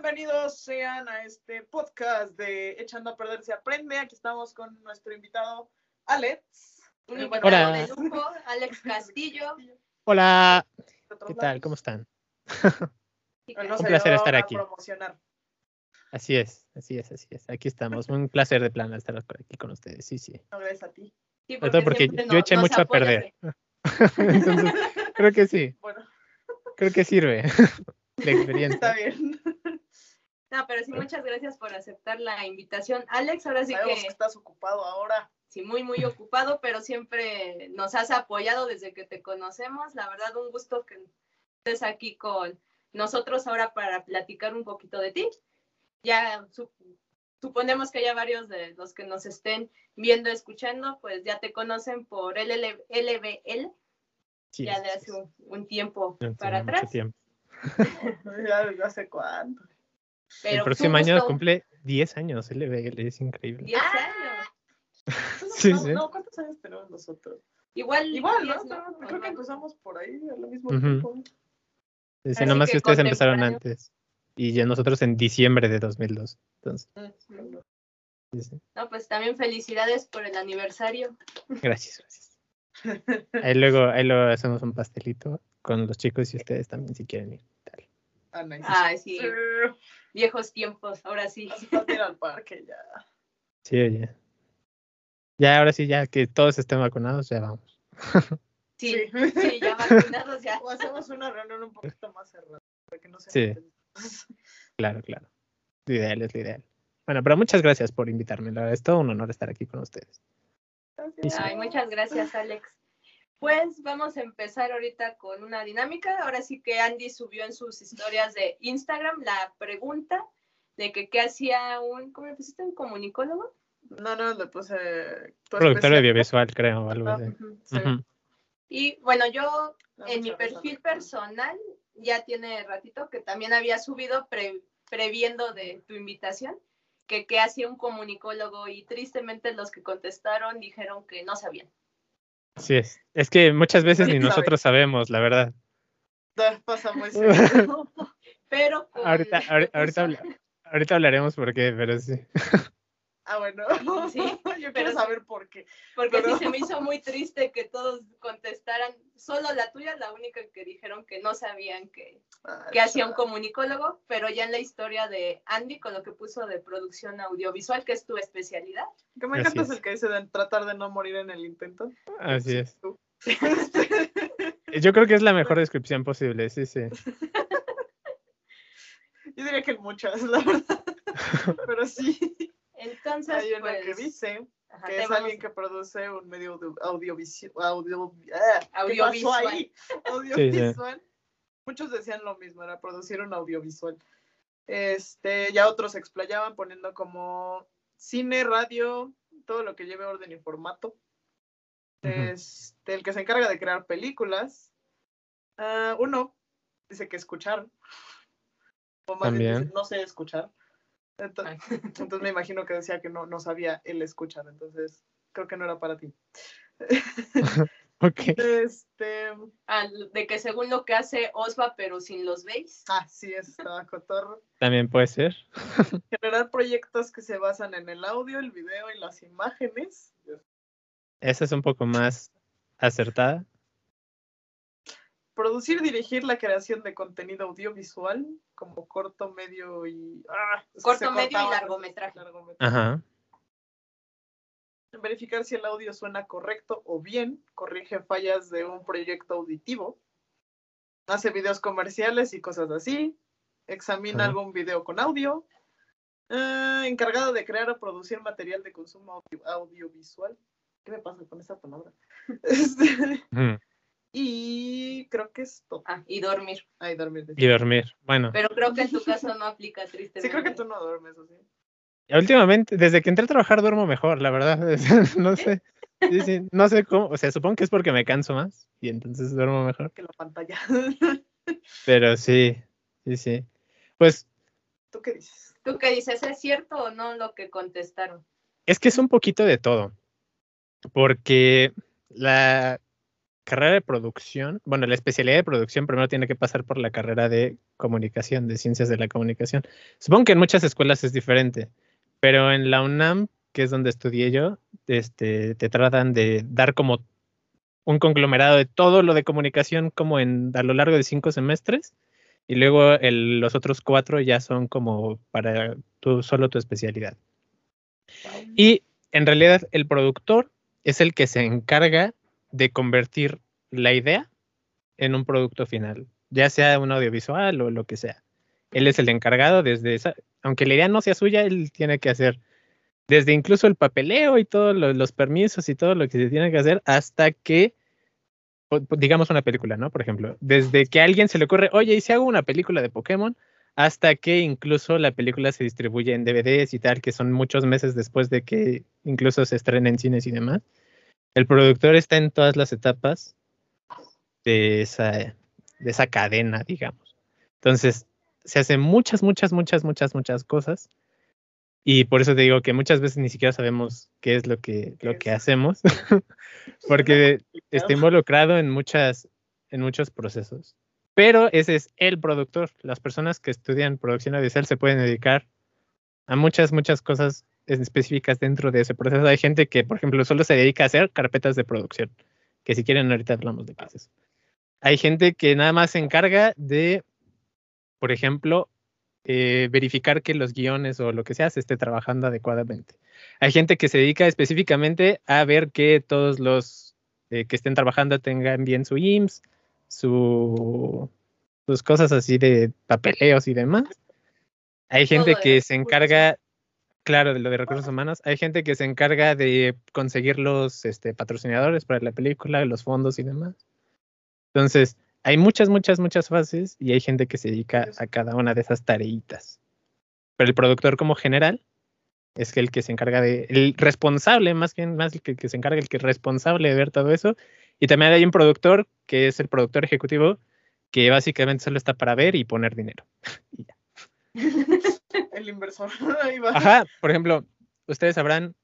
Bienvenidos sean a este podcast de Echando a Perder se aprende. Aquí estamos con nuestro invitado Alex. Un invitado bueno, Hola. de lujo, Alex Castillo. Hola, ¿qué tal? ¿Cómo están? Nos Un placer estar aquí. promocionar. Así es, así es, así es. Aquí estamos. Un placer de plano estar por aquí con ustedes. Sí, sí. No, gracias a ti. sí, Sobre todo porque yo no- eché mucho a perder. Entonces, creo que sí, Bueno, creo que sirve. Está experiencia. bien. No, pero sí, muchas gracias por aceptar la invitación. Alex, ahora sí Sabemos que que estás ocupado ahora. sí, muy, muy ocupado, pero siempre nos has apoyado desde que te conocemos. La verdad, un gusto que estés aquí con nosotros ahora para platicar un poquito de ti. Ya su- suponemos que ya varios de los que nos estén viendo, escuchando, pues ya te conocen por LL LBL, Sí, ya de hace sí. un, un tiempo para atrás. tiempo. Ya desde hace cuánto. Pero El próximo año gusto. cumple 10 años. LBL es increíble. 10 años. Sí, no, sí. no, ¿cuántos años tenemos nosotros? Igual, Igual, 10, ¿no? Creo que empezamos por ahí al mismo Ujú. tiempo. Dice, Así nomás que que ustedes empezaron antes. Y ya nosotros en diciembre de 2002. Entonces, Mm. sí, sí. No, pues también felicidades por el aniversario. Gracias, gracias. Ahí luego, ahí luego hacemos un pastelito con los chicos y ustedes también si quieren ir. Dale. Ah, nice. Ay, sí, viejos tiempos, ahora sí. Ir al parque ya. Sí, oye. Ya, ahora sí, ya que todos estén vacunados, ya vamos. Sí, sí, ya vacunados ya. O hacemos una reunión un poquito más cerrada. Para que no se Sí. Claro, claro. Lo ideal es lo ideal. Bueno, pero muchas gracias por invitarme. La verdad es todo un honor estar aquí con ustedes. Gracias. Ay, muchas gracias, Alex. Pues vamos a empezar ahorita con una dinámica. Ahora sí que Andy subió en sus historias de Instagram la pregunta de que qué hacía un, ¿cómo le pusiste? ¿Un comunicólogo? No, no, le puse. tu Productor especial- audiovisual, creo, algo Ah, así. Sí. Y bueno, yo No, en mi perfil personal ya tiene ratito que también había subido pre- previendo de tu invitación que qué hacía un comunicólogo y tristemente los que contestaron dijeron que no sabían. Sí es. Es que muchas veces ni nosotros sabemos, la verdad. Pasa muy. Pero Ahorita, ahori- ahorita, ahorita hablaremos por qué, pero sí. Ah, bueno. Sí, Yo quiero sí. saber por qué. porque pero- sí se me hizo muy triste que todos contestaran, solo la tuya, la única que dijeron que no sabían que, Ay, que hacía un comunicólogo, pero ya en la historia de Andy con lo que puso de producción audiovisual, que es tu especialidad. Que me Así encanta es el que dice de tratar de no morir en el intento. Así es. Tú. Yo creo que es la mejor descripción posible, sí, sí. Yo diría que muchas, la verdad. Pero sí, Entonces, hay una pues, que dice ajá, que es vamos- alguien que produce un medio audio- audiovisual. Audio, ah, ¿qué pasó Audiovisual. Audiovisual. Muchos decían lo mismo, era producir un audiovisual. Este, ya otros se explayaban poniendo como cine, radio, todo lo que lleve orden y formato. Este, el que se encarga de crear películas. Ah, uno dice que escuchar. O más bien También. dice, no sé escuchar. Ento- Ay. Entonces me imagino que decía que no, no sabía el escuchar, entonces creo que no era para ti. Ok. Este, Ah, de que según lo que hace Osva, pero sin los veis. ah, sí, estaba cotorro. También puede ser. Generar proyectos que se basan en el audio, el video y las imágenes. Esa es un poco más acertada. Producir, dirigir la creación de contenido audiovisual, como corto, medio y. ah, es que Corto, medio y largometraje. largometraje. Ajá. Verificar si el audio suena correcto o bien, corrige fallas de un proyecto auditivo. Hace videos comerciales y cosas así. Examina Ajá. algún video con audio. Ah, encargado de crear o producir material de consumo audio- audiovisual. ¿Qué me pasa con esa palabra? Este. Y creo que es todo. Ah, y dormir. Ay, dormir. de Y dormir. Bueno, Pero creo que en tu caso no aplica tristemente. Sí, creo que tú no duermes así. últimamente, desde que entré a trabajar duermo mejor, la verdad. No sé. Sí, sí, no sé cómo, o sea, supongo que es porque me canso más y entonces duermo mejor. Que la pantalla. Pero sí, sí, sí. Pues ¿Tú qué dices? ¿Tú qué dices? ¿Es cierto o no lo que contestaron? es que es un poquito de todo. Porque la, carrera de producción, bueno, la especialidad de producción primero tiene que pasar por la carrera de comunicación, de ciencias de la comunicación. Supongo que en muchas escuelas es diferente, pero en la UNAM, que es donde estudié yo, este, te tratan de dar como un conglomerado de todo lo de comunicación como en a lo largo de cinco semestres y luego los otros cuatro ya son como para tu, solo tu especialidad. Y en realidad el productor es el que se encarga de convertir la idea en un producto final, ya sea un audiovisual o lo que sea. Él es el encargado desde esa, aunque la idea no sea suya, él tiene que hacer desde incluso el papeleo y todos los permisos y todo lo que se tiene que hacer hasta que, digamos una película, ¿no? Por ejemplo, desde que a alguien se le ocurre, oye, ¿y si hago una película de Pokémon? Hasta que incluso la película se distribuye en DVDs y tal, que son muchos meses después de que incluso se estrena en cines y demás. El productor está en todas las etapas de esa, de esa cadena, digamos. Entonces, se hacen muchas, muchas, muchas, muchas, muchas cosas. Y por eso te digo que muchas veces ni siquiera sabemos qué es lo que, lo que hacemos, porque está involucrado en, muchas, en muchos procesos. Pero ese es el productor. Las personas que estudian producción audiovisual se pueden dedicar a muchas, muchas cosas específicas dentro de ese proceso. Hay gente que, por ejemplo, solo se dedica a hacer carpetas de producción, que si quieren ahorita hablamos de qué es Hay gente que nada más se encarga de, por ejemplo, eh, verificar que los guiones o lo que sea se esté trabajando adecuadamente. Hay gente que se dedica específicamente a ver que todos los eh, que estén trabajando tengan bien su IMSS, su, sus cosas así de papeleos y demás. Hay gente que se encarga Claro, de lo de recursos humanos. Hay gente que se encarga de conseguir los este, patrocinadores para la película, los fondos y demás. Entonces, hay muchas, muchas, muchas fases y hay gente que se dedica a cada una de esas tareitas. Pero el productor como general es el que se encarga de, el responsable, más bien, más el que, que se encarga, el que es responsable de ver todo eso. Y también hay un productor que es el productor ejecutivo que básicamente solo está para ver y poner dinero. y ya. el inversor. Ajá, por ejemplo, ustedes sabrán,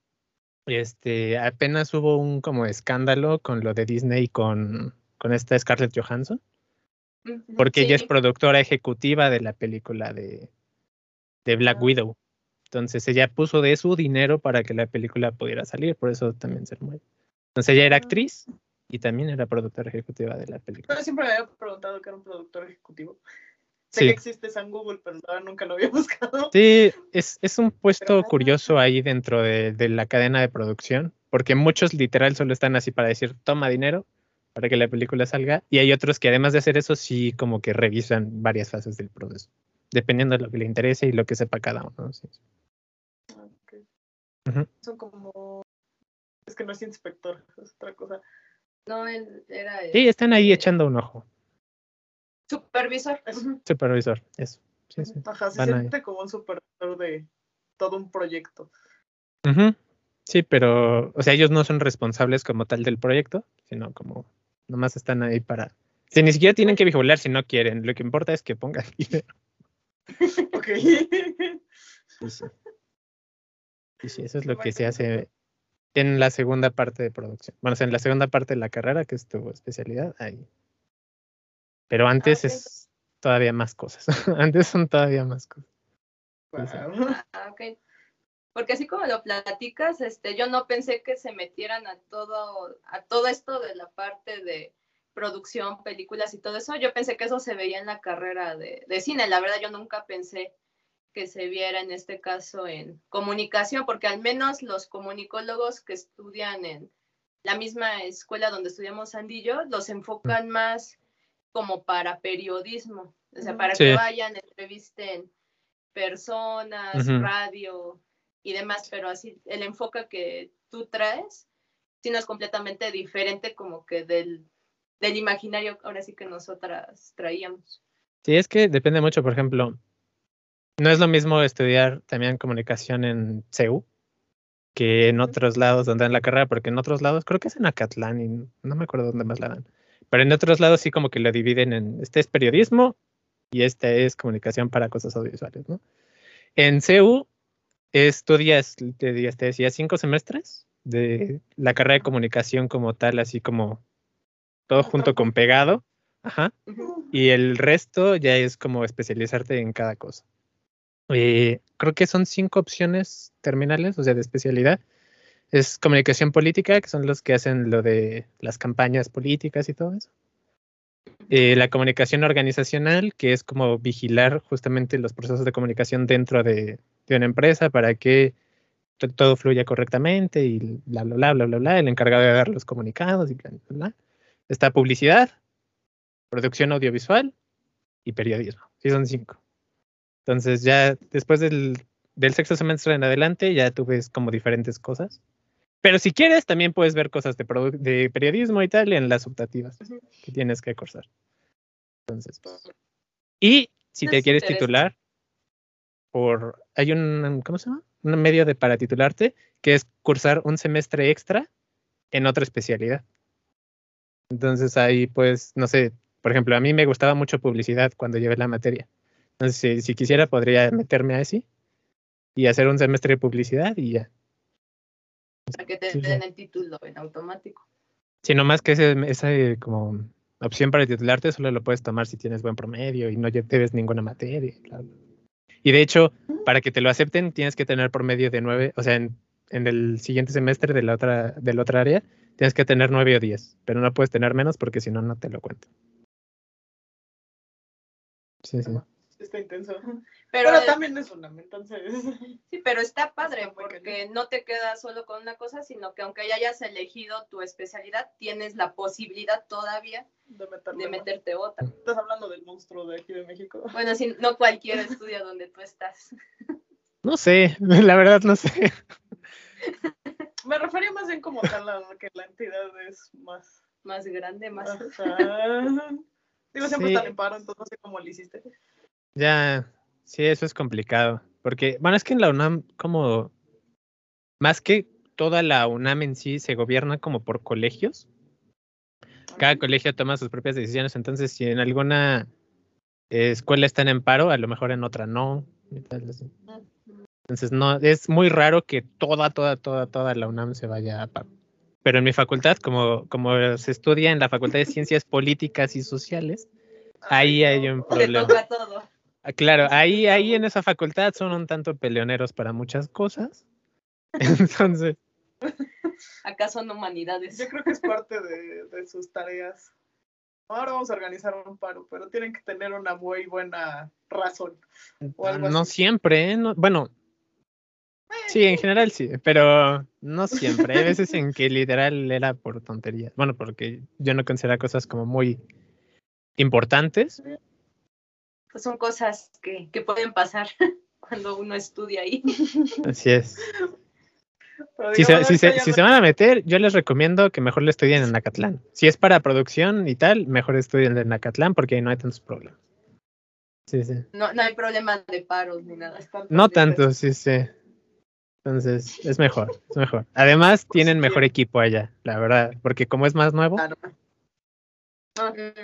este, apenas hubo un como escándalo con lo de Disney con, con esta Scarlett Johansson, porque ella es productora ejecutiva de la película de, de Black ah. Widow. Entonces ella puso de su dinero para que la película pudiera salir, por eso también se mueve. Entonces ella era ah. actriz y también era productora ejecutiva de la película. Pero siempre me había preguntado que era un productor ejecutivo. Sé que existe San Google, pero nunca lo había buscado. Sí, es, es un puesto curioso ahí dentro de, de, la cadena de producción, porque muchos literal solo están así para decir, toma dinero para que la película salga, y hay otros que además de hacer eso, sí como que revisan varias fases del proceso, dependiendo de lo que le interese y lo que sepa cada uno. Sí. Son como... Es que no es inspector, es otra cosa. No, él era... Sí, están ahí echando un ojo. Supervisor. Supervisor, eso. Sí, sí. Ajá, se siente como un supervisor de todo un proyecto. Sí, pero, o sea, ellos no son responsables como tal del proyecto, sino como nomás están ahí para. Si ni siquiera tienen que vigilar si no quieren, lo que importa es que pongan dinero. ok. Sí, sí. sí, eso es lo que se hace en la segunda parte de producción. Bueno, o sea, en la segunda parte de la carrera, que es tu especialidad, ahí pero ah, antes es todavía más cosas. antes son todavía más cosas. Ah, ok. Porque así como lo platicas, este, yo no pensé que se metieran a todo, a todo esto de la parte de producción, películas y todo eso. Yo pensé que eso se veía en la carrera de, de cine. La verdad, yo nunca pensé que se viera en este caso en comunicación, porque al menos los comunicólogos que estudian en la misma escuela donde estudiamos Andillo, los enfocan más como para periodismo, o sea, para que vayan, entrevisten personas, radio y demás, pero así el enfoque que tú traes, sí no es completamente diferente como que del, del imaginario ahora sí que nosotras traíamos. Sí, es que depende mucho, por ejemplo, no es lo mismo estudiar también comunicación en CEU que en otros lados donde dan la carrera, porque en otros lados creo que es en Acatlán y no me acuerdo dónde más la dan. Pero en otros lados sí como que lo dividen en, este es periodismo y este es comunicación para cosas audiovisuales, ¿no? En CEU estudias, te, te decía, cinco semestres de la carrera de comunicación como tal, así como todo junto con pegado. Ajá. Y el resto ya es como especializarte en cada cosa. Eh, creo que son cinco opciones terminales, o sea, de especialidad. Es comunicación política, que son los que hacen lo de las campañas políticas y todo eso. Eh, la comunicación organizacional, que es como vigilar justamente los procesos de comunicación dentro de, una empresa para que todo fluya correctamente y bla, bla, bla, bla, bla, el encargado de dar los comunicados y bla, bla, bla. Está publicidad, producción audiovisual y periodismo. Sí, son cinco. Entonces ya después del, del sexto semestre en adelante ya tú ves como diferentes cosas. Pero si quieres, también puedes ver cosas de, de periodismo y tal en las optativas que tienes que cursar. Entonces, pues, y si te quieres titular, por hay un, ¿cómo se llama? Un medio de para titularte, que es cursar un semestre extra en otra especialidad. Entonces ahí, pues, no sé, por ejemplo, a mí me gustaba mucho publicidad cuando llevé la materia. Entonces, si, quisiera, podría meterme a ese y hacer un semestre de publicidad y ya. Para que te den el título en automático. Sí, nomás que esa como opción para titularte solo lo puedes tomar si tienes buen promedio y no debes ninguna materia. Y de hecho, para que te lo acepten, tienes que tener promedio de nueve, o sea, en, el siguiente semestre de la otra, del otra área, tienes que tener nueve o diez, pero no puedes tener menos porque si no, no te lo cuento. Sí, sí está intenso. Pero, también es una, entonces. Sí, pero está padre porque no te quedas solo con una cosa, sino que aunque ya hayas elegido tu especialidad, tienes la posibilidad todavía de, meterte otra. Estás hablando del monstruo de aquí de México. Bueno, si no cualquiera estudia donde tú estás. No sé, la verdad no sé. Me refería más bien como tal a que la entidad es más... Más grande, más... Digo, siempre sí. están en paro, entonces no sé cómo lo hiciste. Ya, sí, eso es complicado. Porque, bueno, es que en la UNAM, como, más que toda la UNAM en sí, se gobierna como por colegios. Cada colegio toma sus propias decisiones, entonces si en alguna escuela están en paro, a lo mejor en otra no. Entonces, no, es muy raro que toda, toda, toda, toda la UNAM se vaya a paro. Pero en mi facultad, como, como se estudia en la Facultad de Ciencias Políticas y Sociales, ahí hay un problema. todo. Ah, claro, ahí, ahí en esa facultad son un tanto peleoneros para muchas cosas. Entonces. Acá son humanidades. Yo creo que es parte de, sus tareas. Ahora vamos a organizar un paro, pero tienen que tener una muy buena razón. no siempre, ¿eh? bueno. Sí, en general sí, pero no siempre. Hay veces en que literal era por tonterías. Bueno, porque yo no considero cosas como muy importantes pues son cosas que, pueden pasar cuando uno estudia ahí. Así es. Si se, si, se, van a meter, yo les recomiendo que mejor le estudien en Nacatlán. Si es para producción y tal, mejor estudien en Nacatlán porque ahí no hay tantos problemas. Sí, sí. No, no hay problemas de paros ni nada. No tanto, sí, sí. Entonces, es mejor, es mejor. Además, tienen mejor equipo allá, la verdad, porque como es más nuevo,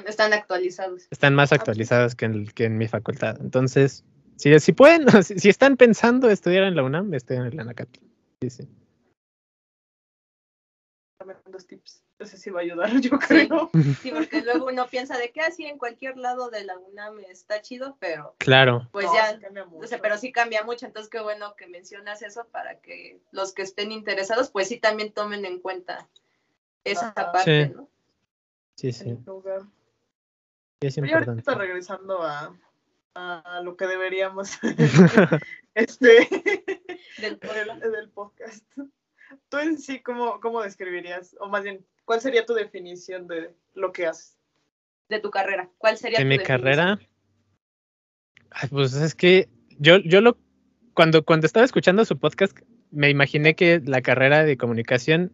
están actualizados. Están más actualizados que en, que en mi facultad. Entonces, si, si pueden, si, están pensando estudiar en la UNAM, estén en la NACAT. Sí, sí. Dos tips. Ese sí va a ayudar, yo creo. Sí, porque luego uno piensa de que así en cualquier lado de la UNAM está chido, pero. Claro. Pues ya. O sea, pero sí cambia mucho. Entonces, qué bueno que mencionas eso para que los que estén interesados, pues sí también tomen en cuenta esa parte, ¿no? Sí, sí. Lugar. Es importante. ahorita regresando a, a lo que deberíamos este del, del, podcast. Tú en sí, ¿cómo, ¿cómo describirías? O más bien, ¿cuál sería tu definición de lo que haces? De tu carrera. ¿Cuál sería de tu mi carrera? pues es que yo, yo lo cuando, cuando estaba escuchando su podcast, me imaginé que la carrera de comunicación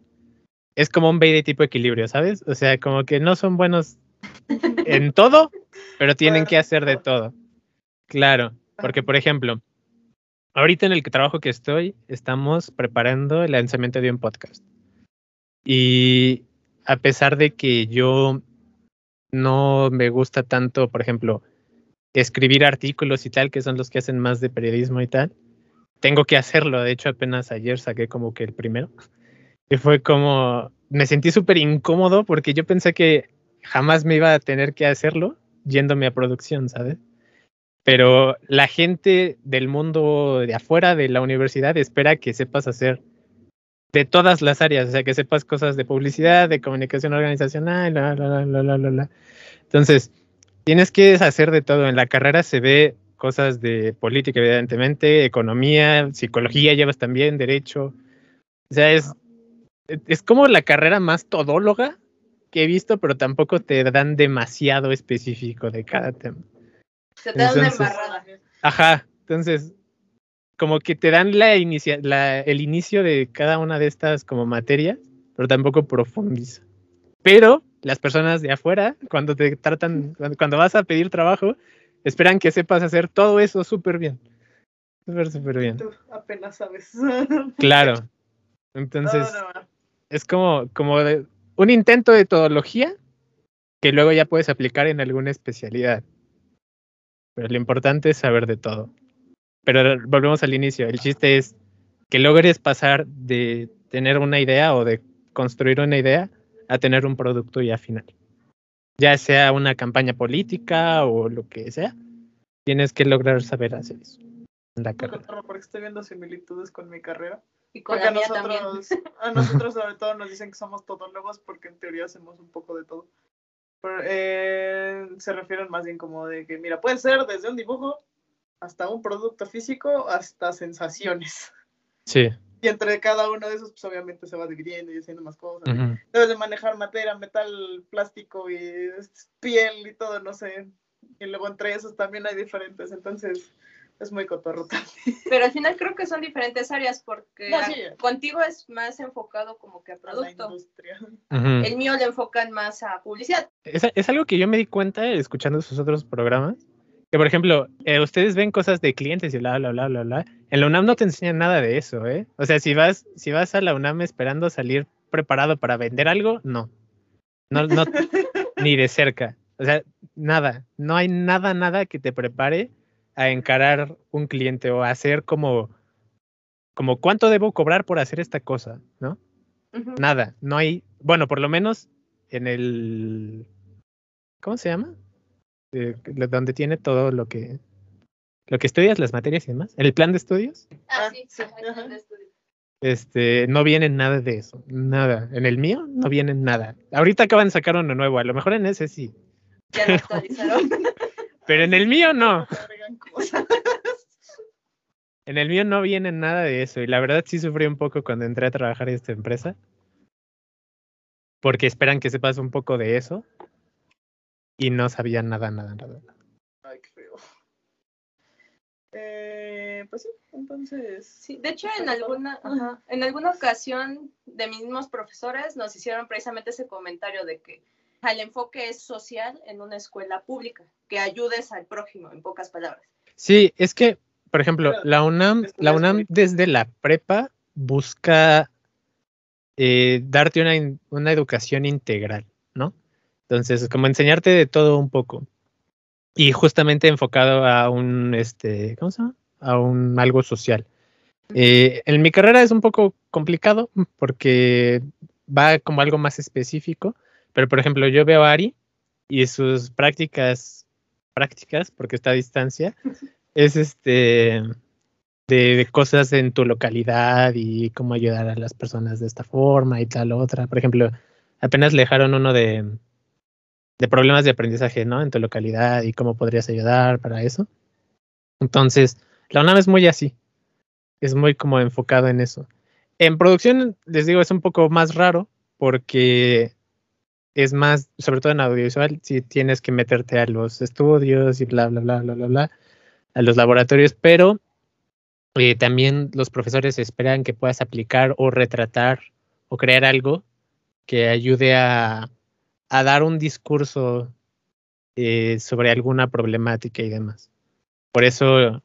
es como un de tipo equilibrio, ¿sabes? O sea, como que no son buenos en todo, pero tienen que hacer de todo. Claro, porque por ejemplo, ahorita en el trabajo que estoy, estamos preparando el lanzamiento de un podcast. Y a pesar de que yo no me gusta tanto, por ejemplo, escribir artículos y tal, que son los que hacen más de periodismo y tal, tengo que hacerlo. De hecho, apenas ayer saqué como que el primero. Y fue como, me sentí súper incómodo porque yo pensé que jamás me iba a tener que hacerlo yéndome a producción, ¿sabes? Pero la gente del mundo de afuera de la universidad espera que sepas hacer de todas las áreas, o sea, que sepas cosas de publicidad, de comunicación organizacional, la, la, la, la. Entonces, tienes que hacer de todo. En la carrera se ve cosas de política, evidentemente, economía, psicología llevas también, derecho. O sea, es, es como la carrera más todóloga que he visto, pero tampoco te dan demasiado específico de cada tema. Se te da una embarrada. Ajá, entonces, como que te dan la, inicia, la el inicio de cada una de estas como materias, pero tampoco profundiza. Pero las personas de afuera, cuando te tratan, cuando, cuando vas a pedir trabajo, esperan que sepas hacer todo eso súper bien. Súper, súper bien. Tú apenas sabes. Claro. Entonces, No, no, no. Es como, como de- un intento de todología que luego ya puedes aplicar en alguna especialidad. Pero lo importante es saber de todo. Pero volvemos al inicio. El chiste es que logres pasar de tener una idea o de construir una idea a tener un producto ya final. Ya sea una campaña política o lo que sea, tienes que lograr saber hacer eso en la Me carrera. cotorro porque estoy viendo similitudes con mi carrera. Y con Porque la a mía también. nosotros, a nosotros sobre todo nos dicen que somos todólogos porque en teoría hacemos un poco de todo. Pero, eh, se refieren más bien como de que, mira, puede ser desde un dibujo hasta un producto físico hasta sensaciones. Sí. Y entre cada uno de esos, pues obviamente se va dividiendo y haciendo más cosas. ujú. Debes de manejar madera, metal, plástico y es- piel y todo, no sé. Y luego entre esos también hay diferentes, entonces es muy cotorro también. Pero al final creo que son diferentes áreas porque No, a- sí. contigo es más enfocado como que a a la producto. El mío le enfocan más a publicidad. Es, es algo que yo me di cuenta escuchando sus otros programas. Que, por ejemplo, eh, ustedes ven cosas de clientes y bla, bla, bla, bla, bla. En la UNAM no te enseñan nada de eso, ¿eh? O sea, si vas, si vas a la UNAM esperando salir preparado para vender algo, no. No, no, ni de cerca. O sea, nada. No hay nada, nada que te prepare a encarar un cliente o a hacer como, como cuánto debo cobrar por hacer esta cosa, ¿no? Nada, no hay, bueno, por lo menos en el, ¿cómo se llama? Eh, donde tiene todo lo que, lo que estudias, las materias y demás, el plan de estudios, Ah, sí, sí, ajá, ajá. de estudio. este, no viene nada de eso, nada. En el mío no viene nada. Ahorita acaban de sacar uno nuevo, a lo mejor en ese sí, Ya lo actualizaron. pero en el mío no. En el mío no viene nada de eso y la verdad sí sufrí un poco cuando entré a trabajar en esta empresa. Porque esperan que sepas un poco de eso y no sabía nada, nada, nada. Ay, qué feo. Eh, pues sí, entonces. Sí, de hecho, en alguna, ajá, en alguna ocasión de mis mismos profesores nos hicieron precisamente ese comentario de que el enfoque es social en una escuela pública, que ayudes al prójimo, en pocas palabras. Sí, es que, por ejemplo, la UNAM, la UNAM desde la prepa busca eh, darte una, una educación integral, ¿no? Entonces, como enseñarte de todo un poco. Y justamente enfocado a un, este, ¿cómo se llama? A un algo social. Eh, en mi carrera es un poco complicado porque va como algo más específico, pero por ejemplo, yo veo a Ari y sus prácticas, prácticas, porque está a distancia, es este de, de cosas en tu localidad y cómo ayudar a las personas de esta forma y tal otra. Por ejemplo, apenas le dejaron uno de, de problemas de aprendizaje, ¿no? En tu localidad y cómo podrías ayudar para eso. Entonces, la UNAM es muy así. Es muy como enfocado en eso. En producción, les digo, es un poco más raro porque es más, sobre todo en audiovisual, si tienes que meterte a los estudios y bla, bla, bla, bla, bla, bla, a los laboratorios, pero eh, también los profesores esperan que puedas aplicar o retratar o crear algo que ayude a, a dar un discurso eh, sobre alguna problemática y demás. Por eso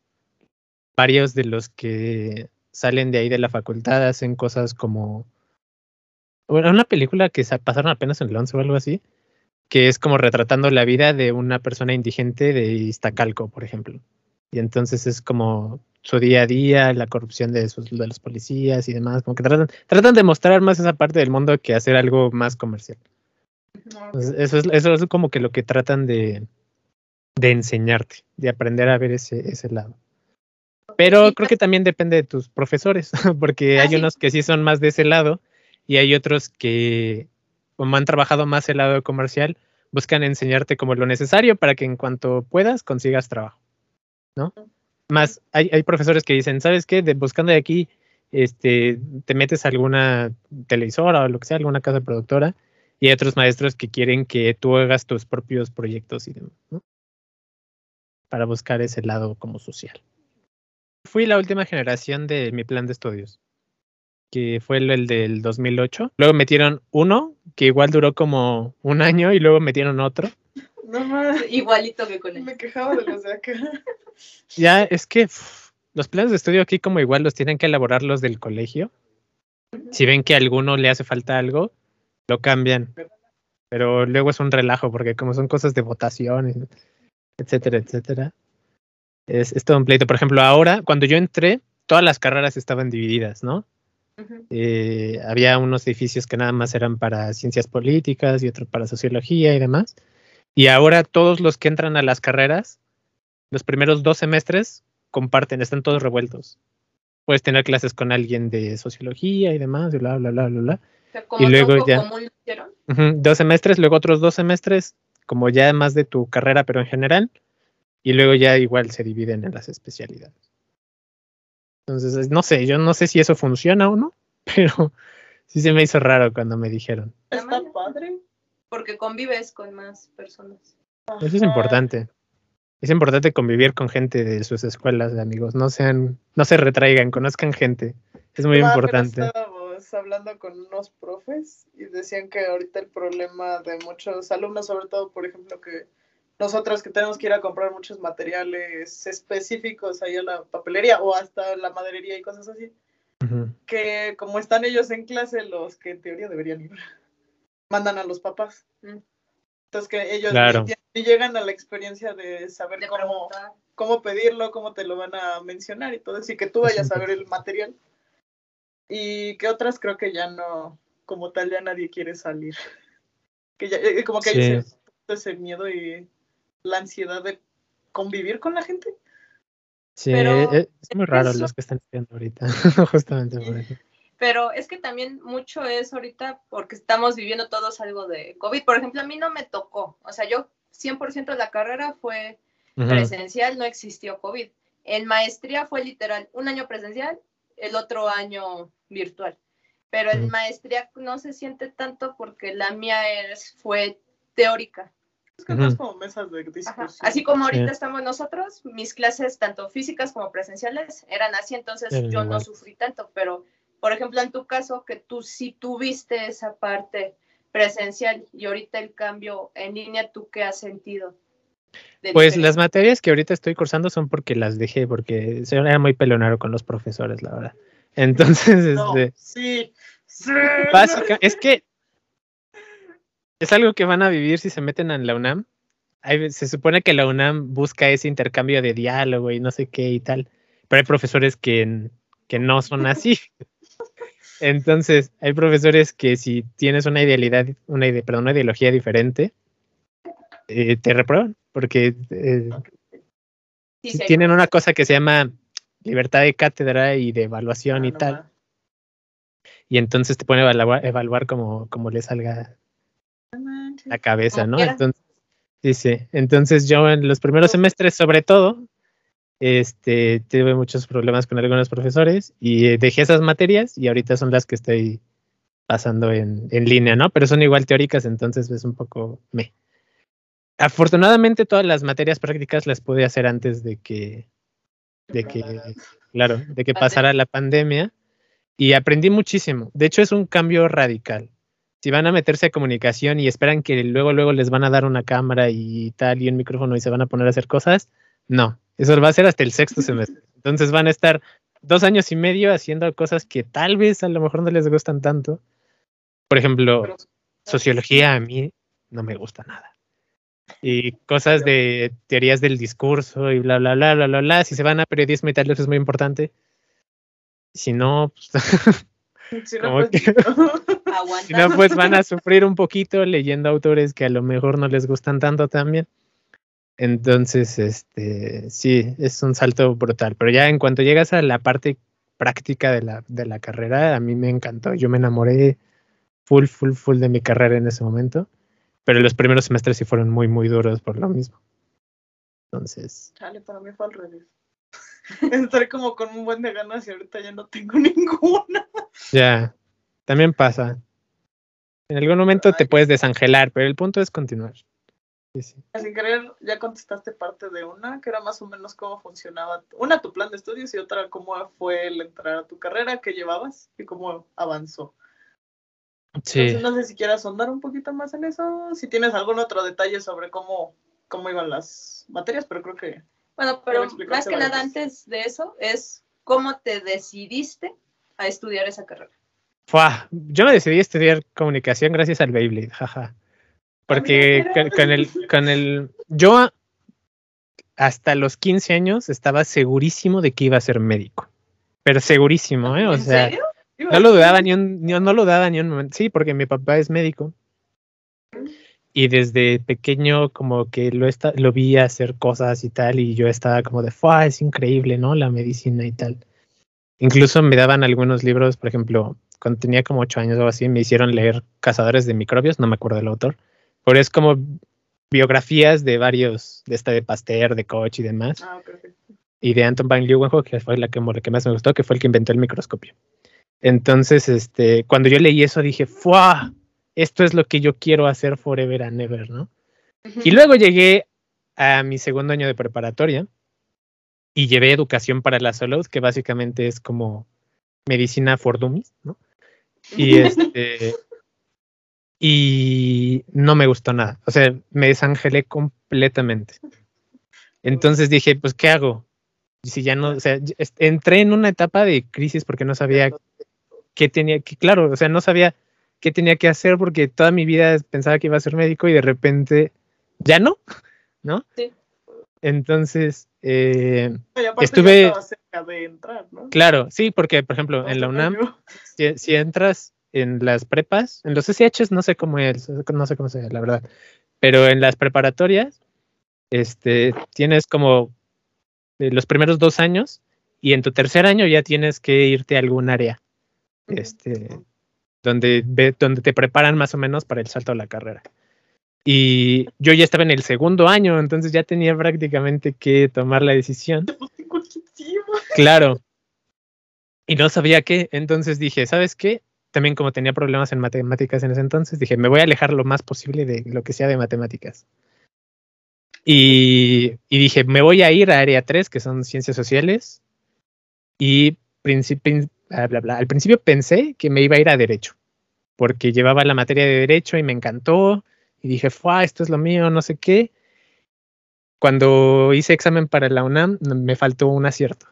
varios de los que salen de ahí de la facultad hacen cosas como bueno, una película que sa- pasaron apenas en el 11 o algo así, que es como retratando la vida de una persona indigente de Iztacalco, por ejemplo. Y entonces es como su día a día, la corrupción de, sus, de los policías y demás, como que tratan, tratan de mostrar más esa parte del mundo que hacer algo más comercial. eso, es, eso es como que lo que tratan de, de enseñarte, de aprender a ver ese, ese lado. Pero creo que también depende de tus profesores, porque hay unos que sí son más de ese lado y hay otros que, como han trabajado más el lado comercial, buscan enseñarte como lo necesario para que en cuanto puedas consigas trabajo, ¿no? Más, hay, hay profesores que dicen, ¿sabes qué? De, buscando de aquí, este, te metes a alguna televisora o lo que sea, alguna casa productora, y hay otros maestros que quieren que tú hagas tus propios proyectos y demás, ¿no? Para buscar ese lado como social. Fui la última generación de mi plan de estudios, que fue el, del 2008. Luego metieron uno, que igual duró como un año, y luego metieron otro. No más. Igualito que con él. Me quejaba de los de acá. Ya, es que los planes de estudio aquí como igual los tienen que elaborar los del colegio. Si ven que a alguno le hace falta algo, lo cambian. Pero luego es un relajo porque como son cosas de votación, etcétera, etcétera. Es, es todo un pleito. Por ejemplo, ahora, cuando yo entré, todas las carreras estaban divididas, ¿no? Eh, había unos edificios que nada más eran para ciencias políticas y otros para sociología y demás. Y ahora todos los que entran a las carreras, los primeros dos semestres, comparten, están todos revueltos. Puedes tener clases con alguien de sociología y demás, y bla, bla, bla, bla, bla. y luego ya. dos semestres, luego otros dos semestres, como ya más de tu carrera, pero en general. Y luego ya igual se dividen en las especialidades. Entonces, no sé, yo no sé si eso funciona o no, pero sí se me hizo raro cuando me dijeron. Está padre. Porque convives con más personas. Eso es importante. Es importante convivir con gente de sus escuelas de amigos. No sean, no se retraigan, conozcan gente. Es muy importante. Estábamos hablando con unos profes y decían que ahorita el problema de muchos alumnos, sobre todo, por ejemplo, que nosotras que tenemos que ir a comprar muchos materiales específicos ahí a la papelería o hasta la maderería y cosas así, que como están ellos en clase, los que en teoría deberían ir, mandan a los papás. Mm. Entonces que ellos ni, llegan a la experiencia de saber cómo, cómo pedirlo, cómo te lo van a mencionar y todo eso, y que tú vayas a ver el material. Y que otras creo que ya no, como tal, ya nadie quiere salir. Que ya, eh, como que hay ese miedo y la ansiedad de convivir con la gente. Sí, eh, es muy raro los que están estudiando ahorita, justamente por eso. Pero es que también mucho es ahorita porque estamos viviendo todos algo de COVID. Por ejemplo, a mí no me tocó, o sea, yo 100% de la carrera fue presencial, no existió COVID. En maestría fue literal un año presencial, el otro año virtual. Pero en maestría no se siente tanto porque la mía es, fue teórica como mesas de discusión. Así como ahorita estamos nosotros, mis clases, tanto físicas como presenciales, eran así, entonces yo no sufrí tanto, pero por ejemplo, en tu caso, que tú sí tuviste esa parte presencial y ahorita el cambio en línea, ¿tú qué has sentido? Pues las materias que ahorita estoy cursando son porque las dejé, porque era muy pelonaro con los profesores, la verdad. Entonces, este, sí, sí. es que es algo que van a vivir si se meten en la UNAM. se supone que la UNAM busca ese intercambio de diálogo y no sé qué y tal, pero hay profesores que, que no son así. Entonces, hay profesores que si tienes una idealidad, una idea, perdón, una ideología diferente, eh, te reprueban, porque eh, tienen una cosa que se llama libertad de cátedra y de evaluación ah, y tal. Y entonces te pone a evaluar, evaluar como, como le salga la cabeza, ¿no? Entonces, sí, Entonces yo en los primeros semestres, sobre todo, este, tuve muchos problemas con algunos profesores y eh, dejé esas materias y ahorita son las que estoy pasando en, en línea, ¿no? Pero son igual teóricas, entonces es un poco me. Afortunadamente todas las materias prácticas las pude hacer antes de que, de que, claro, de que pasara la pandemia y aprendí muchísimo. De hecho es un cambio radical si van a meterse a comunicación y esperan que luego, luego les van a dar una cámara y tal y un micrófono y se van a poner a hacer cosas, no, eso va a ser hasta el sexto semestre. Entonces van a estar dos años y medio haciendo cosas que tal vez a lo mejor no les gustan tanto. Por ejemplo, sociología a mí no me gusta nada. Y cosas de teorías del discurso y bla, bla, bla, bla, bla, bla. Si se van a periodismo y tal, eso es muy importante. Si no, pues, si no, pues, Si no, pues van a sufrir un poquito leyendo autores que a lo mejor no les gustan tanto también. Entonces, este, sí, es un salto brutal. Pero ya en cuanto llegas a la parte práctica de la, de la carrera, a mí me encantó. Yo me enamoré full, full, full de mi carrera en ese momento. Pero los primeros semestres sí fueron muy, muy duros por lo mismo. Entonces. Chale, para mí fue al revés. Estaré como con un buen de ganas y ahorita ya no tengo ninguna. Ya, también pasa. En algún momento te puedes desangelar, pero el punto es continuar. Sin querer, ya contestaste parte de una, que era más o menos cómo funcionaba, una tu plan de estudios y otra cómo fue el entrar a tu carrera, qué llevabas y cómo avanzó. Sí. no sé si quieras sondar un poquito más en eso, si tienes algún otro detalle sobre cómo, cómo iban las materias, pero creo que... Bueno, pero más que nada antes de eso es cómo te decidiste a estudiar esa carrera. Yo me decidí a estudiar comunicación gracias al Beyblade, jaja. Porque con, el, con el. Yo hasta los 15 años estaba segurísimo de que iba a ser médico. Pero segurísimo, ¿eh? O sea, no lo dudaba ni un, no lo dudaba ni un momento. Sí, porque mi papá es médico. Y desde pequeño como que lo, está, lo vi hacer cosas y tal, y yo estaba como de, ¡fua! Es increíble, ¿no? La medicina y tal. Incluso me daban algunos libros, por ejemplo, cuando tenía como ocho años o así, me hicieron leer Cazadores de Microbios, no me acuerdo del autor, pero es como biografías de varios, de esta de Pasteur, de Koch y demás. Ah, y de Anton van Leeuwenhoek, que fue la que, que más me gustó, que fue el que inventó el microscopio. Entonces, este, cuando yo leí eso dije, ¡fua! Esto es lo que yo quiero hacer forever and ever, ¿no? Y luego llegué a mi segundo año de preparatoria y llevé educación para la salud, que básicamente es como medicina for dummies, ¿no? Y este y no me gustó nada. O sea, me desangelé completamente. Entonces dije, pues, ¿qué hago? Y si ya no, o sea, entré en una etapa de crisis porque no sabía qué tenía que, claro, o sea, no sabía qué tenía que hacer porque toda mi vida pensaba que iba a ser médico y de repente ya no, ¿no? Sí. Entonces, eh, estuve... de entrar, ¿no? Claro, sí, porque, por ejemplo, en la UNAM, si, entras en las prepas, en los SHs no sé cómo es, no sé cómo sea, la verdad, pero en las preparatorias, este, tienes como eh, los primeros dos años y en tu tercer año ya tienes que irte a algún área, este, donde, donde te preparan más o menos para el salto a la carrera. Y yo ya estaba en el segundo año, entonces ya tenía prácticamente que tomar la decisión. Claro. Y no sabía qué, entonces dije, ¿sabes qué? También como tenía problemas en matemáticas en ese entonces, dije, me voy a alejar lo más posible de lo que sea de matemáticas. Y, y dije, me voy a ir a área 3, que son ciencias sociales. Y bla, bla, bla. al principio pensé que me iba a ir a derecho, porque llevaba la materia de derecho y me encantó y dije, Fua, esto es lo mío, no sé qué. Cuando hice examen para la UNAM, me faltó un acierto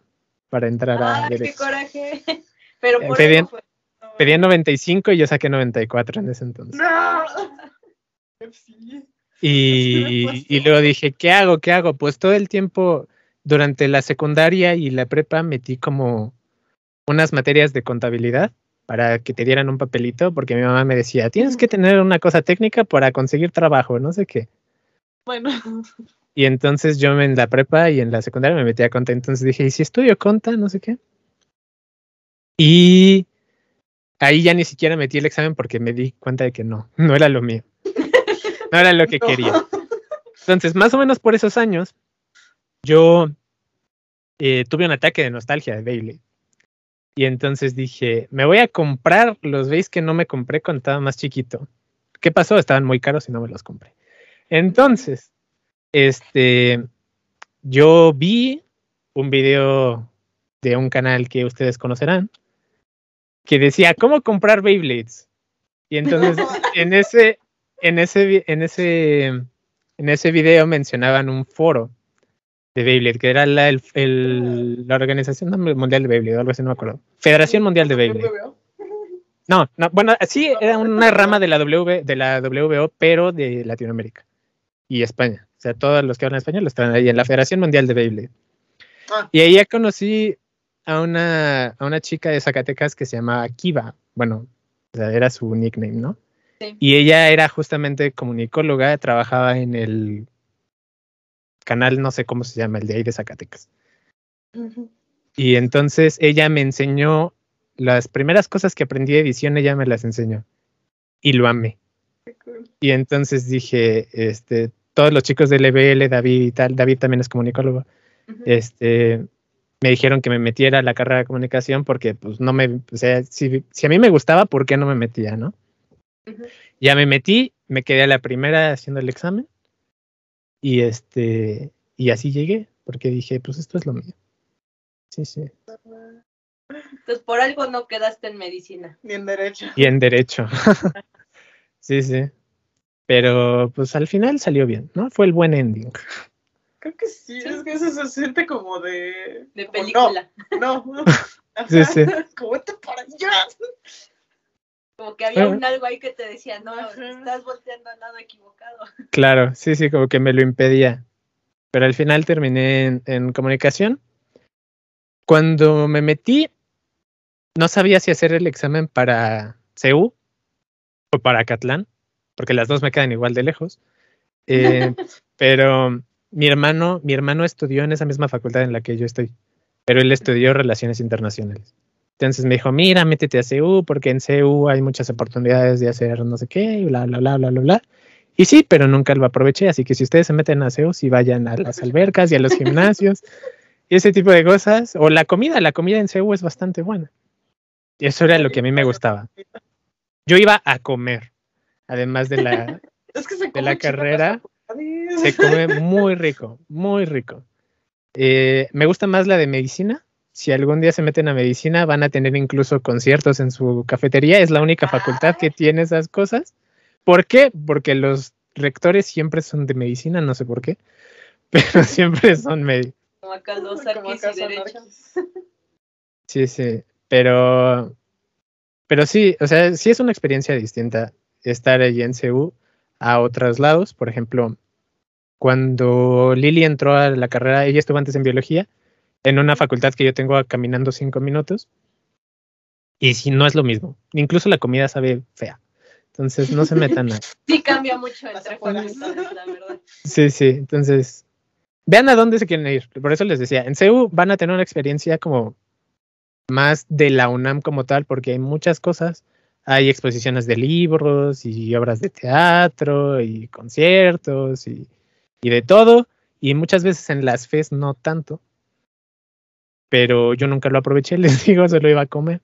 para entrar a Derecho. ¡Qué coraje! Pero por pedí, eso pedí 95 y yo saqué 94 en ese entonces. ¡No! Y, y luego dije, ¿qué hago? ¿Qué hago? Pues todo el tiempo durante la secundaria y la prepa metí como unas materias de contabilidad para que te dieran un papelito, porque mi mamá me decía, tienes que tener una cosa técnica para conseguir trabajo, no sé qué. Bueno. Y entonces yo en la prepa y en la secundaria me metí a conta, entonces dije, ¿y si estudio conta? No sé qué. Y ahí ya ni siquiera metí el examen porque me di cuenta de que no, no era lo mío. No era lo que quería. Entonces, más o menos por esos años, yo eh, tuve un ataque de nostalgia de Bailey. Y entonces dije, me voy a comprar los veis que no me compré cuando estaba más chiquito. ¿Qué pasó? Estaban muy caros y no me los compré. Entonces, este, yo vi un video de un canal que ustedes conocerán que decía cómo comprar Beyblades. Y entonces en ese, en ese, en ese, en ese video mencionaban un foro de Beyblade, que era la, el, la Organización Mundial de Beyblade, algo así, no me acuerdo. Federación Mundial de Beyblade. No, no, bueno, sí, era una rama de la, w, de la WBO, pero de Latinoamérica y España. O sea, todos los que hablan español están ahí en la Federación Mundial de Beyblade. Ah. Y ahí ya conocí a una, a una chica de Zacatecas que se llama Kiva. Bueno, O sea, era su nickname, ¿no? Sí. Y ella era justamente comunicóloga, trabajaba en el canal, no sé cómo se llama, el de ahí de Zacatecas. Y entonces ella me enseñó las primeras cosas que aprendí de edición, ella me las enseñó. Y lo amé. Cool. Y entonces dije, este, todos los chicos del EBL, David y tal, David también es comunicólogo, este, me dijeron que me metiera a la carrera de comunicación porque, pues, no me, o sea, si, si a mí me gustaba, ¿por qué no me metía, no? Ya me metí, me quedé a la primera haciendo el examen y este, y así llegué, porque dije, pues esto es lo mío. Sí, sí. Entonces, por algo no quedaste en medicina. Ni en derecho. Y en derecho. sí, sí. Pero pues al final salió bien, ¿no? Fue el buen ending. Creo que sí, Sí. es que eso se siente como de. De como película. No, no. Sí, sí. Como vete para allá. Como que había un algo ahí que te decía, no, estás volteando al lado equivocado. Claro, sí, sí, como que me lo impedía. Pero al final terminé en, en comunicación. Cuando me metí, no sabía si hacer el examen para CEU o para Catlán, porque las dos me quedan igual de lejos. Eh, pero mi hermano, mi hermano estudió en esa misma facultad en la que yo estoy, pero él estudió relaciones internacionales. Entonces me dijo, mira, métete a CEU, porque en CEU hay muchas oportunidades de hacer no sé qué, y bla, bla, bla, bla, bla, bla. Y sí, pero nunca lo aproveché, así que si ustedes se meten a CEU, sí vayan a las albercas y a los gimnasios y ese tipo de cosas. O la comida, la comida en CEU es bastante buena. Y eso era lo que a mí me gustaba. Yo iba a comer, además de la, Es que se de la carrera, se come muy rico, muy rico. Eh, me gusta más la de medicina. Si algún día se meten a medicina, van a tener incluso conciertos en su cafetería. Es la única facultad que tiene esas cosas. ¿Por qué? Porque los rectores siempre son de medicina, no sé por qué, pero siempre son médicos. Como acá dos Como acá y son derecho. arquis. Sí, sí, pero, pero sí, o sea, sí es una experiencia distinta estar allí en CEU a otros lados. Por ejemplo, cuando Lili entró a la carrera, ella estuvo antes en biología, en una facultad que yo tengo a caminando cinco minutos. Y si no es lo mismo, incluso la comida sabe fea. Entonces no se metan a. Sí cambia mucho entre facultades, la verdad. Sí, sí, entonces vean a dónde se quieren ir. Por eso les decía, en CEU van a tener una experiencia como más de la UNAM como tal, porque hay muchas cosas. Hay exposiciones de libros y obras de teatro y conciertos y, y de todo. Y muchas veces en las FES no tanto. Pero yo nunca lo aproveché, les digo, solo iba a comer.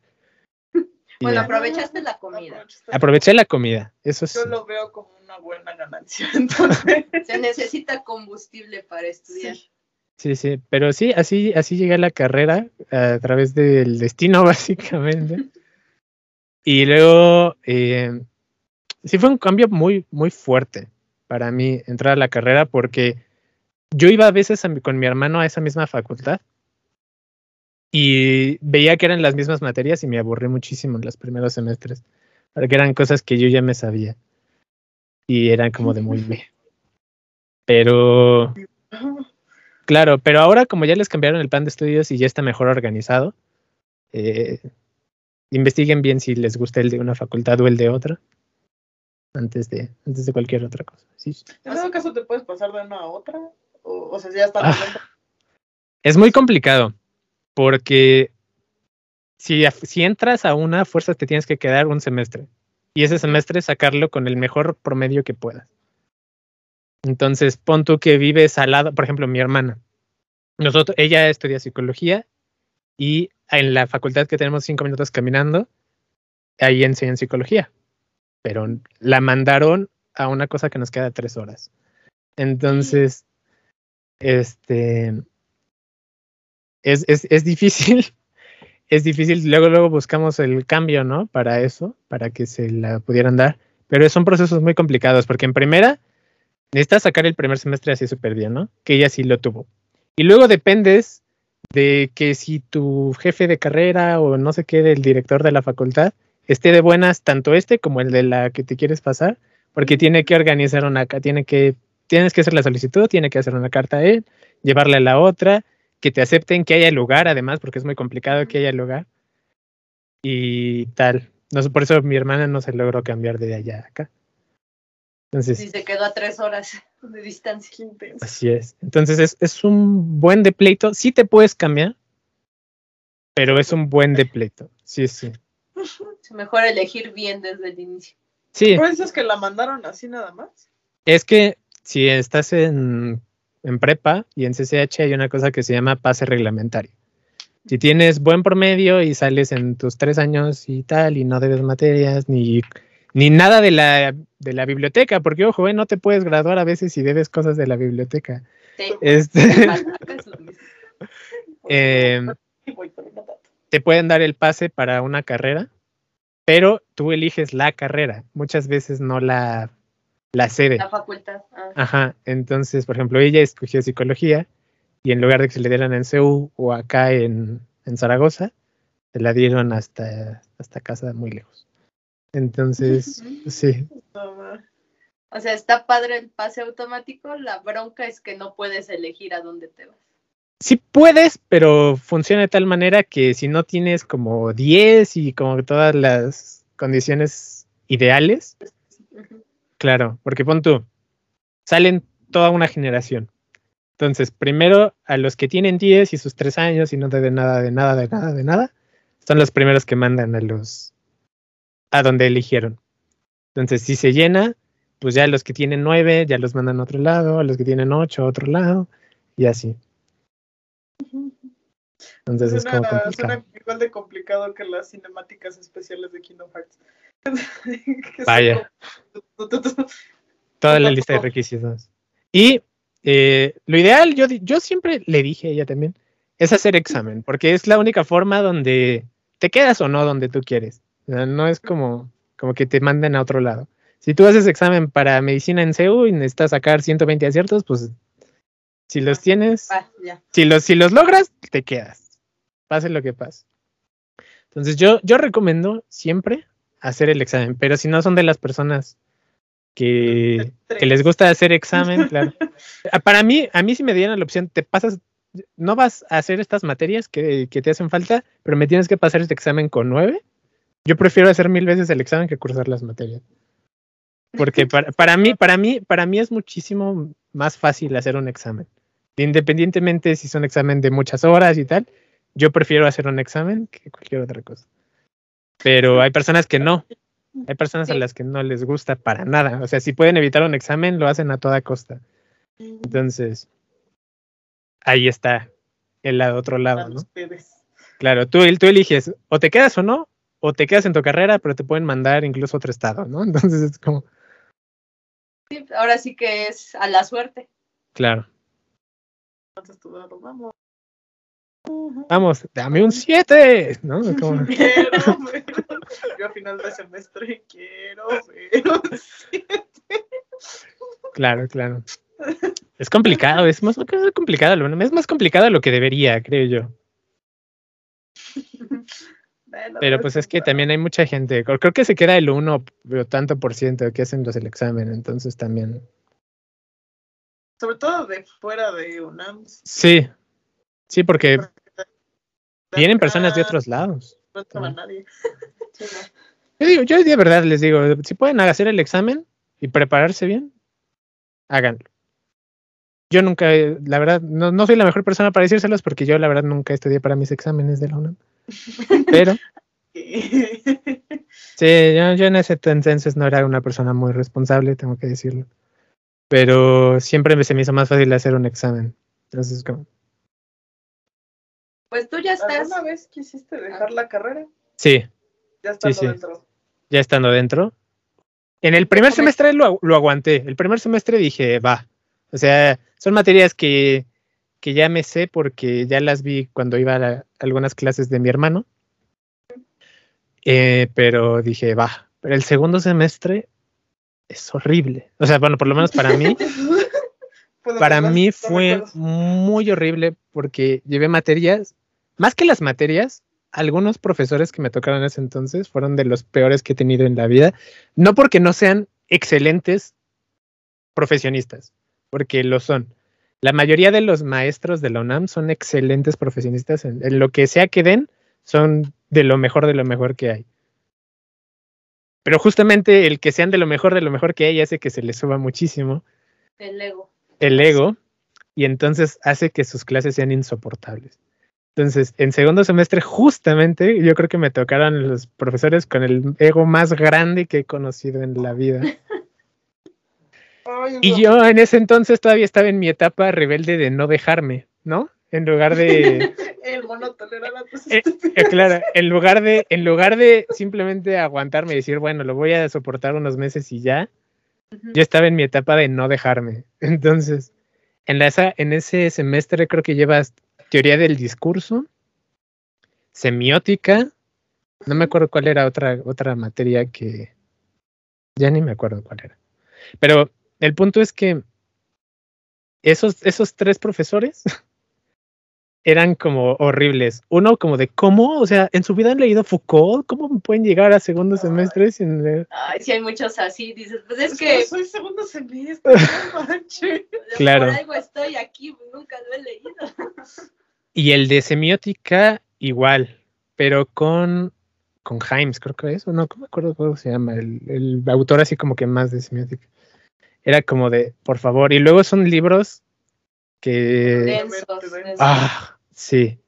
Bueno, aprovechaste la comida. Aproveché la comida, eso sí. Yo lo veo como una buena ganancia. Entonces, Se necesita combustible para estudiar. sí. Sí, sí, pero sí, así, así llegué a la carrera a través del destino, básicamente. Y luego, eh, sí fue un cambio muy, muy fuerte para mí entrar a la carrera porque yo iba a veces a mi- con mi hermano a esa misma facultad y veía que eran las mismas materias y me aburrí muchísimo en los primeros semestres, porque eran cosas que yo ya me sabía y eran como de muy me. Pero Claro, pero ahora como ya les cambiaron el plan de estudios y ya está mejor organizado, eh, investiguen bien si les gusta el de una facultad o el de otra antes de, antes de cualquier otra cosa. Sí. En todo caso, ¿te puedes pasar de una a otra? O, o sea, ya está. Ah. Es muy complicado porque si, si entras a una, fuerzas te tienes que quedar un semestre y ese semestre sacarlo con el mejor promedio que puedas. Entonces, pon tú que vives al lado, por ejemplo, mi hermana. Nosotros, ella estudia psicología y en la facultad que tenemos cinco minutos caminando, ahí enseñan psicología. Pero la mandaron a una cosa que nos queda tres horas. Entonces, este es, es, es difícil. Es difícil. Luego, luego buscamos el cambio, ¿no? Para eso, para que se la pudieran dar. Pero son procesos muy complicados, porque en primera necesitas sacar el primer semestre así súper bien, ¿no? Que ella sí lo tuvo. Y luego dependes de que si tu jefe de carrera o no sé qué del director de la facultad esté de buenas tanto este como el de la que te quieres pasar, porque tiene que organizar una, tiene que, tienes que hacer la solicitud, tiene que hacer una carta a él, llevarle a la otra, que te acepten que haya lugar además, porque es muy complicado que haya lugar y tal. No, sé, por eso mi hermana no se logró cambiar de allá a acá. Entonces, Sí, se quedó a tres horas de distancia. Qué intenso. así es. Entonces es, es un buen de pleito. Sí te puedes cambiar, pero es un buen de pleito. Sí, sí. Es mejor elegir bien desde el inicio. Sí, Por eso es que la mandaron así nada más. es que si estás en, en prepa y en CCH hay una cosa que se llama pase reglamentario. Si tienes buen promedio y sales en tus tres años y tal, y no debes materias, ni, ni nada de la, de la biblioteca, porque ojo, eh, no te puedes graduar a veces si debes cosas de la biblioteca. Sí, Este, em, te pueden dar el pase para una carrera, pero tú eliges la carrera, muchas veces no la, la sede. La facultad. ah. Ajá, entonces, por ejemplo, ella escogió psicología y en lugar de que se le dieran en CEU o acá en, en Zaragoza, se la dieron hasta, hasta casa muy lejos. Entonces, sí. O sea, está padre el pase automático, la bronca es que no puedes elegir a dónde te vas. sí puedes, pero funciona de tal manera que si no tienes como 10 y como todas las condiciones ideales, Ujú. Claro, porque pon tú, salen toda una generación. Entonces, primero a los que tienen 10 y sus 3 años y no deben nada, de nada, de nada, de nada, son los primeros que mandan a los a donde eligieron. Entonces, si se llena, pues ya los que tienen 9 ya los mandan a otro lado, a los que tienen 8 a otro lado y así. Entonces es como Suena, complicado. suena igual de complicado que las cinemáticas especiales de Kingdom Hearts. Vaya. como- toda la lista de requisitos. Y eh, lo ideal, yo, yo siempre le dije a ella también, es hacer examen, porque es la única forma donde te quedas o no donde tú quieres. O sea, no es como, como que te manden a otro lado. Si tú haces examen para medicina en CEU y necesitas sacar 120 aciertos, pues si los tienes, Ah, si los, si los logras, te quedas. Pase lo que pase. Entonces yo, yo recomiendo siempre hacer el examen, pero si no son de las personas que, que les gusta hacer examen, claro. Ah, Para mí, a mí si me dieran la opción, te pasas, no vas a hacer estas materias que, que te hacen falta, pero me tienes que pasar este examen con nueve. Yo prefiero hacer mil veces el examen que cursar las materias. Porque para, para mí, para mí, para mí es muchísimo más fácil hacer un examen. Independientemente si es un examen de muchas horas y tal, yo prefiero hacer un examen que cualquier otra cosa. Pero hay personas que no. Hay personas a las que no les gusta para nada. O sea, si pueden evitar un examen, lo hacen a toda costa. Entonces, ahí está el lado- otro lado, ¿no? Claro, tú, tú eliges o te quedas o no, o te quedas en tu carrera, pero te pueden mandar incluso a otro estado, ¿no? Entonces es como, Sí, ahora sí que es a la suerte. claro, Entonces tú, bueno, vamos. vamos, dame un 7, ¿no? Como- Quiero ver. Yo a final de semestre quiero ver. un siete. claro, claro. Es complicado, es más es complicado, lo- es más complicado de lo que debería, creo yo. Bueno, Pero pues es que también hay mucha gente, creo que se queda el 1 o tanto por ciento que hacen los el examen, entonces también. Sobre todo de fuera de UNAM. Sí, sí, porque vienen personas de otros lados. No nadie. Yo digo, yo de verdad les digo, si pueden hacer el examen y prepararse bien, háganlo. Yo nunca, la verdad, no, no soy la mejor persona para decírselos porque yo la verdad nunca estudié para mis exámenes de la UNAM. Pero sí, yo, yo en ese entonces no era una persona muy responsable, tengo que decirlo. Pero siempre me, se me hizo más fácil hacer un examen. Entonces, como, Pues tú ya estás. ¿Alguna vez quisiste dejar la carrera? sí, Ya estando sí. dentro. ya estando dentro. En el primer semestre lo, lo aguanté. El primer semestre dije, va. O sea, son materias que, que ya me sé porque ya las vi cuando iba a la- algunas clases de mi hermano. Eh, pero dije, va. Pero el segundo semestre es horrible. O sea, bueno, por lo menos para mí, para mí fue muy horrible porque llevé materias, más que las materias, algunos profesores que me tocaron en ese entonces fueron de los peores que he tenido en la vida. No porque no sean excelentes profesionistas, porque lo son. La mayoría de los maestros de la UNAM son excelentes profesionistas en, en lo que sea que den, son de lo mejor de lo mejor que hay. Pero justamente el que sean de lo mejor de lo mejor que hay hace que se les suba muchísimo El ego. el ego y entonces hace que sus clases sean insoportables. Entonces, en segundo semestre, justamente, yo creo que me tocaron los profesores con el ego más grande que he conocido en la vida. Ay, Y yo en ese entonces todavía estaba en mi etapa rebelde de no dejarme, ¿no? En lugar de, El mono Eh, eh, claro, en lugar de, en lugar de simplemente aguantarme y decir, bueno, lo voy a soportar unos meses y ya, yo estaba en mi etapa de no dejarme. Entonces, en, la, esa- en ese semestre creo que llevas teoría del discurso, semiótica, no me acuerdo cuál era otra, otra materia que, ya ni me acuerdo cuál era. Pero el punto es que esos, esos tres profesores eran como horribles. Uno como de cómo, o sea, en su vida han leído Foucault, ¿cómo pueden llegar a segundo semestre sin leer? Ay, sí hay muchos así, dices, pues es que soy segundo semestre, no manches. Claro. por algo estoy aquí, nunca lo he leído. Y el de semiótica igual, pero con con Himes, creo que es, o no, no me acuerdo cómo se llama, el, el autor así como que más de semiótica. Era como de, por favor, y luego son libros que Densos. Ah, sí.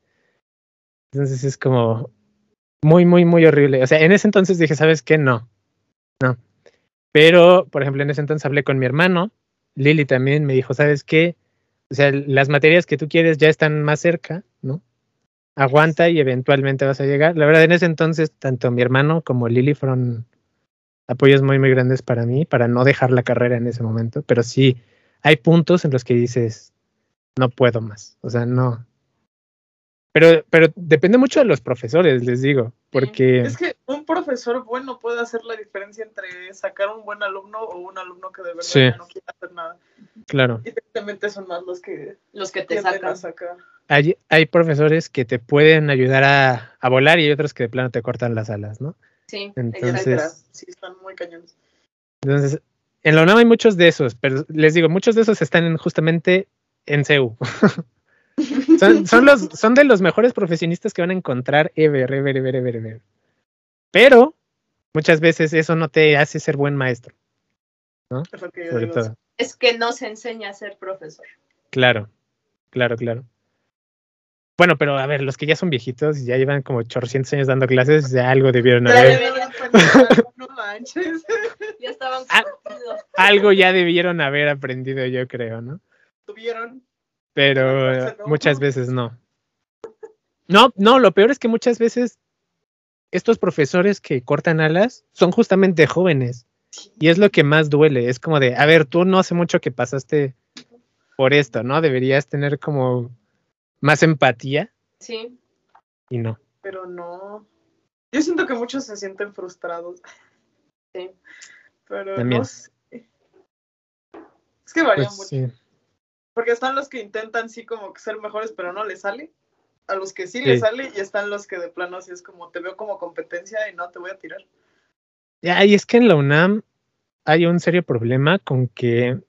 Entonces es como muy, muy, muy horrible. O sea, en ese entonces dije, ¿sabes qué? No, no. Pero, por ejemplo, en ese entonces hablé con mi hermano, Lili también me dijo, ¿sabes qué? O sea, las materias que tú quieres ya están más cerca, ¿no? Aguanta y eventualmente vas a llegar. La verdad, en ese entonces, tanto mi hermano como Lili fueron apoyos muy, muy grandes para mí, para no dejar la carrera en ese momento. Pero sí, hay puntos en los que dices, no puedo más. O sea, no. Pero, pero depende mucho de los profesores, les digo, porque Es que un profesor bueno puede hacer la diferencia entre sacar un buen alumno o un alumno que de verdad Sí. no quiere hacer nada. claro, Y tristemente son más los que Los que te sacan. a sacar. hay, hay profesores que te pueden ayudar a, a volar y hay otros que de plano te cortan las alas, ¿no? Sí, Entonces-. Sí, están muy cañones. Entonces, en la UNAM hay muchos de esos, pero les digo, muchos de esos están en- justamente en CEU. son, son, los, son de los mejores profesionistas que van a encontrar ever, ever, ever, ever, ever. Pero muchas veces eso no te hace ser buen maestro, Es lo que. Es que no se enseña a ser profesor. Claro, claro, claro. Bueno, pero a ver, los que ya son viejitos y ya llevan como 800 años dando clases, ya algo debieron Ya haber, no manches. Ya estaban Ah. algo ya debieron haber aprendido, yo creo, ¿no? Tuvieron. Pero muchas veces no. No, no, lo peor es que muchas veces estos profesores que cortan alas son justamente jóvenes. Y es lo que más duele. Es como de, a ver, tú no hace mucho que pasaste por esto, ¿no? Deberías tener como más empatía Sí. y no. Pero no. Yo siento que muchos se sienten frustrados. Sí. Pero También. no sé. Es que varía Pues, mucho. sí. Porque están los que intentan sí como que ser mejores, pero no les sale. A los que sí, Sí. les sale y están los que de plano sí es como te veo como competencia y no te voy a tirar. Ya, y es que en la UNAM hay un serio problema con que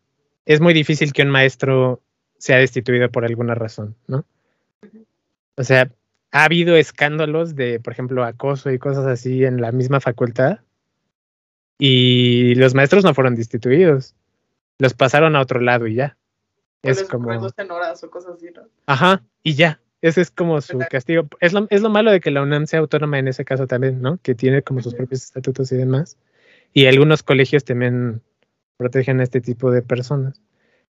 es muy difícil que un maestro sea destituido por alguna razón, ¿no? O sea, ha habido escándalos de, por ejemplo, acoso y cosas así en la misma facultad y los maestros no fueron destituidos, los pasaron a otro lado y ya. Es como, reducen horas o cosas así, ¿no? ajá, y ya. Ese es como su castigo. Es lo, es lo malo de que la UNAM sea autónoma en ese caso también, ¿no? Que tiene como sus propios estatutos y demás. Y algunos colegios también protegen a este tipo de personas.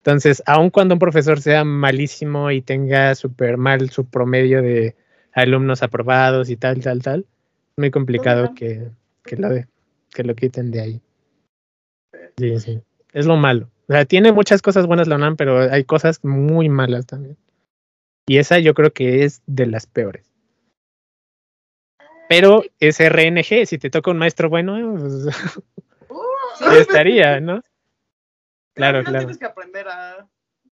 Entonces, aun cuando un profesor sea malísimo y tenga súper mal su promedio de alumnos aprobados y tal, tal, tal, es muy complicado que, que, lo, de- que lo quiten de ahí. Sí, sí. Es lo malo. O sea, tiene muchas cosas buenas la UNAM, pero hay cosas muy malas también. Y esa yo creo que es de las peores. Pero es RNG, si te toca un maestro bueno, pues, Uh, estaría, ¿no? Claro, claro. Tienes que aprender a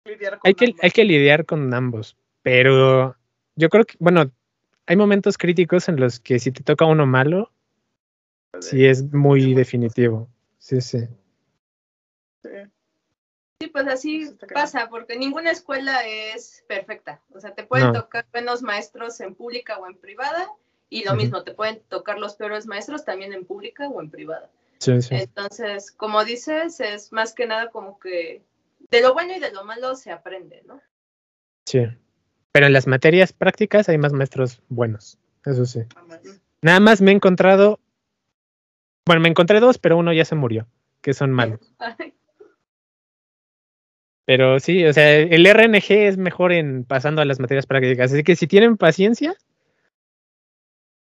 lidiar con Hay que, hay que lidiar con ambos, pero yo creo que, bueno, hay momentos críticos en los que si te toca uno malo, sí es muy definitivo. Sí, sí. Sí. Pues así cañón. pasa, porque ninguna escuela es perfecta. O sea, te pueden No. tocar buenos maestros en pública o en privada, y lo mismo, te pueden tocar los peores maestros también en pública o en privada. Sí, sí. Entonces, como dices, es más que nada como que de lo bueno y de lo malo se aprende, ¿no? Sí. Pero en las materias prácticas hay más maestros buenos, eso sí. Nada más me he encontrado, bueno, me encontré dos, pero uno ya se murió, que son malos. Pero sí, o sea, el RNG es mejor en pasando a las materias prácticas. Así que si tienen paciencia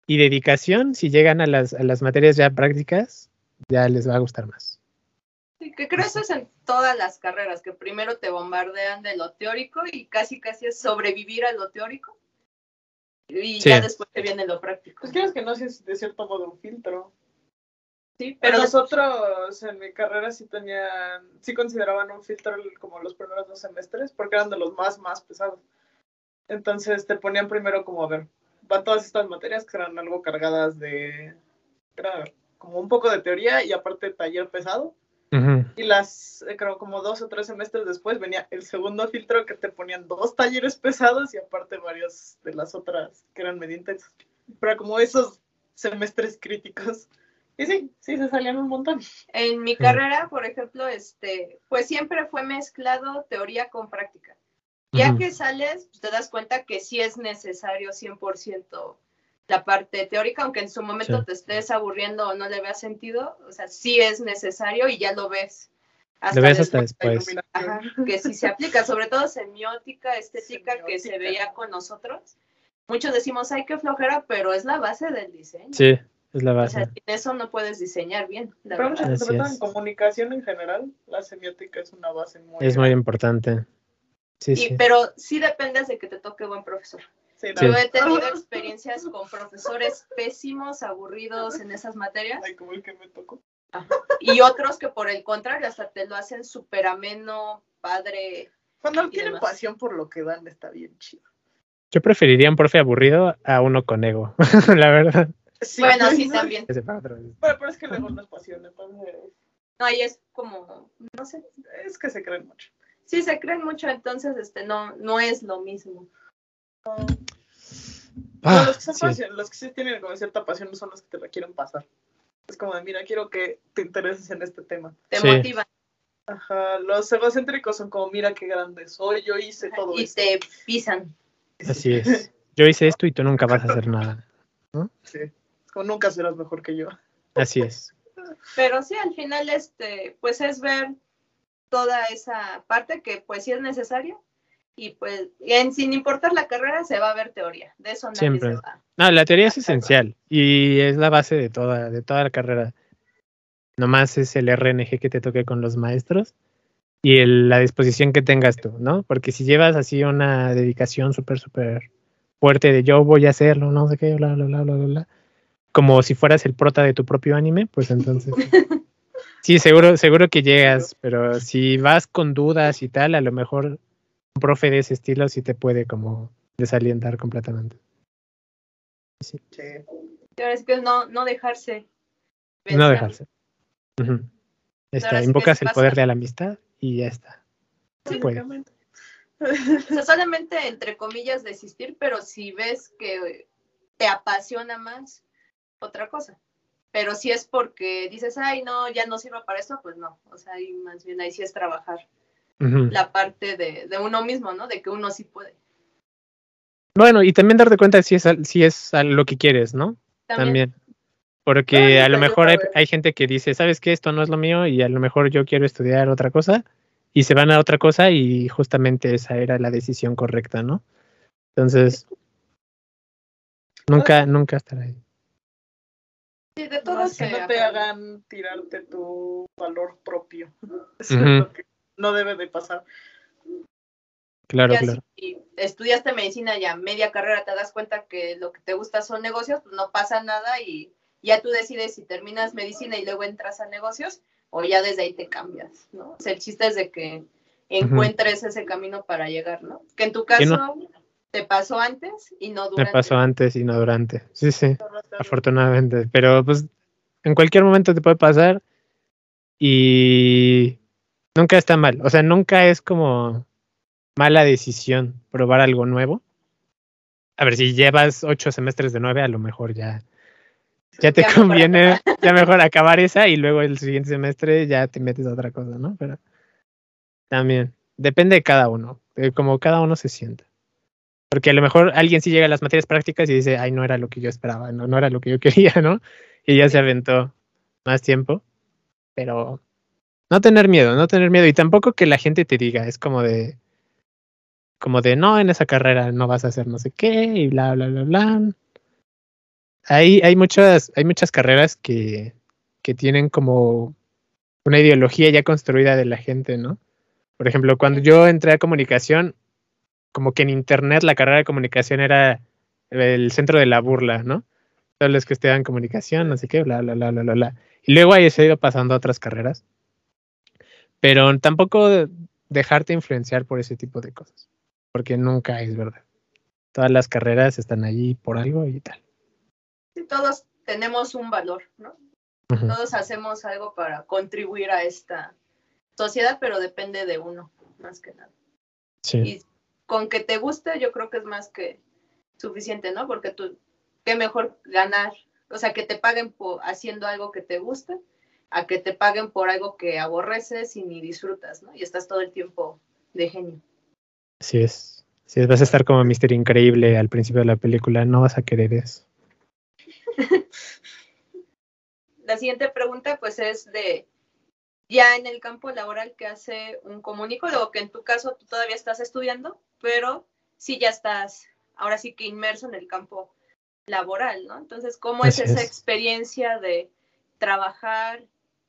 y dedicación, si llegan a las, a las materias ya prácticas, ya les va a gustar más. Sí, que creo eso es en todas las carreras, que primero te bombardean de lo teórico y casi casi es sobrevivir a lo teórico. Y Sí. ya después te viene lo práctico. Pues quieres que no, sí es de cierto modo un filtro. Sí, Pero pero nosotros en mi carrera sí tenían, sí consideraban un filtro como los primeros dos semestres, porque eran de los más, más pesados. Entonces te ponían primero como, a ver, van todas estas materias que eran algo cargadas de, era como un poco de teoría y aparte taller pesado. Y las, eh, creo, como dos o tres semestres después venía el segundo filtro que te ponían dos talleres pesados y aparte varios de las otras que eran medio intensas. Pero como esos semestres críticos. Y sí, sí, se salían un montón. en mi carrera, por ejemplo, este, pues siempre fue mezclado teoría con práctica. Ya que sales, pues, te das cuenta que sí es necesario 100% la parte teórica, aunque en su momento Sí. te estés aburriendo o no le veas sentido, o sea, sí es necesario y ya lo ves. Lo ves hasta después. iluminación. Ajá, que sí se aplica, sobre todo semiótica, estética, que se veía con nosotros. Muchos decimos, ay, qué flojera, pero es la base del diseño. Sí, es la O base. sea, sin eso no puedes diseñar bien. la Pero verdad. sobre todo en comunicación en general, la semiótica es una base muy. Es muy importante. Sí, Y, sí. Pero sí dependes de que te toque buen profesor. Sí. Yo he tenido experiencias con profesores pésimos, aburridos en esas materias, Ay, como el que me tocó. y otros que por el contrario hasta te lo hacen súper ameno, padre. Cuando Y tienen demás. pasión por lo que dan, está bien chido. Yo preferiría un profe aburrido a uno con ego, la verdad. Sí, Bueno, sí, también. Ese para otro. Pero, pero es que luego no es pasión, entonces No, ahí es como, no sé, es que se creen mucho. sí se creen mucho, entonces este no, no es lo mismo. Ah, los, que sí. pasio- los que sí tienen como cierta pasión son los que te la quieren pasar. Es como de, mira, quiero que te intereses en este tema. Te Sí. motivan Ajá, los egocéntricos son como, mira qué grande soy, yo hice todo y esto. te pisan. Así es. Yo hice esto y tú nunca vas a hacer nada. Sí, es como nunca serás mejor que yo. Así es. Pero sí, al final, este, pues es ver toda esa parte que pues sí es necesaria y pues en, sin importar la carrera se va a ver teoría. De eso nadie Siempre. se va. No, la teoría es esencial y es la base de toda, de toda la carrera. Nomás es el RNG que te toque con los maestros y el- la disposición que tengas tú, ¿no? Porque si llevas así una dedicación súper, súper fuerte de yo voy a hacerlo, no sé qué, bla, bla, bla, bla, bla, bla, como si fueras el prota de tu propio anime, pues entonces... Sí, seguro, seguro que llegas, pero si vas con dudas y tal, a lo mejor profe de ese estilo sí te puede como desalientar completamente. Sí. Ahora es que no, no dejarse. No dejarse. Está, sí invocas sí el poder de la amistad y ya está. Sí, puede. O sea, solamente entre comillas desistir, pero si ves que te apasiona más, otra cosa. Pero si es porque dices, ay, no, ya no sirvo para esto, pues no. O sea, ahí más bien ahí sí es trabajar La parte de, de uno mismo, ¿no? De que uno sí puede. Bueno, y también darte cuenta si es, al- si es lo que quieres, ¿no? También. También. Porque a lo mejor hay, gente que dice, ¿sabes qué? Esto no es lo mío y a lo mejor yo quiero estudiar otra cosa y se van a otra cosa y justamente esa era la decisión correcta, ¿no? Entonces, nunca, nunca estar ahí. Sí, de todo Más que no te hagan tirarte tu valor propio. Eso es lo que no debe de pasar. Claro, Ya claro. si estudiaste medicina ya media carrera te das cuenta que lo que te gusta son negocios, pues no pasa nada y ya tú decides si terminas medicina y luego entras a negocios o ya desde ahí te cambias, ¿no? O sea, el chiste es de que encuentres ese camino para llegar, ¿no? Que en tu caso te pasó antes y no Me durante. pasó antes y no durante. Sí, sí. afortunadamente. Pero pues en cualquier momento te puede pasar y nunca está mal. O sea, nunca es como mala decisión probar algo nuevo. A ver, si llevas ocho semestres de nueve, a lo mejor ya ya te Ya conviene, ya mejor acabar esa y luego el siguiente semestre ya te metes a otra cosa, ¿no? Pero también, depende de cada uno, de cómo cada uno se sienta. Porque a lo mejor alguien sí llega a las materias prácticas y dice, ay, no era lo que yo esperaba, no, no era lo que yo quería, ¿no? Y ya se aventó más tiempo. Pero no tener miedo, no tener miedo. Y tampoco que la gente te diga, es como de, como de, no, en esa carrera no vas a hacer no sé qué, y bla, bla, bla, bla. Hay, hay, muchas, hay muchas carreras que, que tienen como una ideología ya construida de la gente, ¿no? Por ejemplo, cuando yo entré a comunicación, como que en internet la carrera de comunicación era el centro de la burla, ¿no? Todos los que estudiaban comunicación, no sé qué, bla, bla, bla, bla, bla. Y luego ahí se ha ido pasando a otras carreras. Pero tampoco dejarte influenciar por ese tipo de cosas, porque nunca es verdad. Todas las carreras están allí por algo y tal. Sí, todos tenemos un valor, ¿no? Todos hacemos algo para contribuir a esta sociedad, pero depende de uno, más que nada. Sí, Y con que te guste, yo creo que es más que suficiente, ¿no? Porque tú, qué mejor ganar, o sea, que te paguen por haciendo algo que te gusta, a que te paguen por algo que aborreces y ni disfrutas, ¿no? Y estás todo el tiempo de genio. así es. Si vas a estar como Mister Increíble al principio de la película, no vas a querer eso. La siguiente pregunta, pues, es de ya en el campo laboral que hace un comunicólogo, que en tu caso tú todavía estás estudiando, pero sí ya estás ahora sí que inmerso en el campo laboral, ¿no? Entonces, ¿cómo es esa es. experiencia de trabajar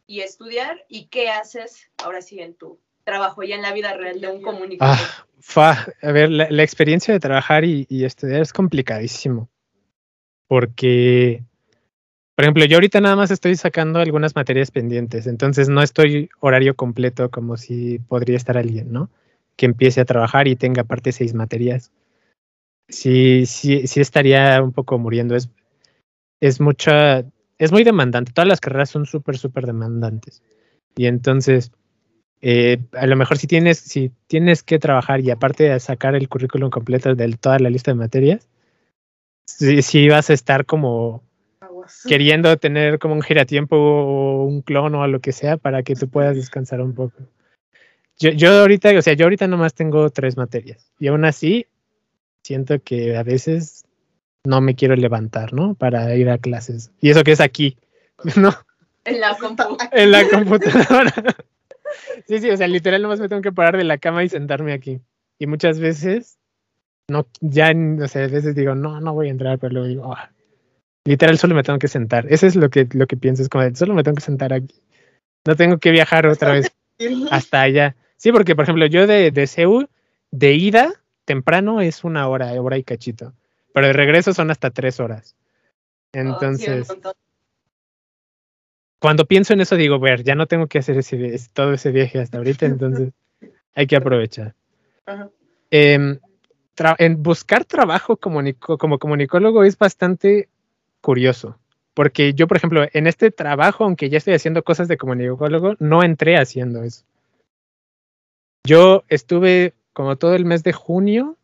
y estudiar y qué haces ahora sí en tu trabajo ya en la vida real de un comunicólogo? Ah, fa, a ver, la, la experiencia de trabajar y, y estudiar es complicadísimo. Porque, por ejemplo, yo ahorita nada más estoy sacando algunas materias pendientes, entonces no estoy horario completo como si podría estar alguien, ¿no? Que empiece a trabajar y tenga aparte seis materias. Sí, sí, sí estaría un poco muriendo. Es, es mucha, es muy demandante. Todas las carreras son súper, súper demandantes. Y entonces, eh, a lo mejor si tienes, si tienes que trabajar y aparte de sacar el currículum completo de toda la lista de materias, sí vas a estar como queriendo tener como un giratiempo o un clon o lo que sea para que tú puedas descansar un poco. Yo, yo ahorita, o sea, yo ahorita nomás tengo tres materias y aún así siento que a veces no me quiero levantar, ¿no? Para ir a clases. Y eso que es aquí, ¿no? En la compu. En la computadora. Sí, sí, o sea, literal nomás me tengo que parar de la cama y sentarme aquí. Y muchas veces, no, ya, o sea, a veces digo, no, no voy a entrar, pero luego digo, "Ah". literal solo me tengo que sentar. Eso es lo que, lo que pienso, es como, solo me tengo que sentar aquí. No tengo que viajar otra vez hasta allá. Sí, porque por ejemplo, yo de, de CEU, de ida, temprano es una hora, hora y cachito. Pero de regreso son hasta tres horas. Un Entonces, cuando pienso en eso, digo, ver, ya no tengo que hacer ese, todo ese viaje hasta ahorita, entonces hay que aprovechar. Em, en buscar trabajo comunico- como comunicólogo es bastante curioso, porque yo, por ejemplo, en este trabajo, aunque ya estoy haciendo cosas de comunicólogo, no entré haciendo eso. Yo estuve como todo el mes de junio,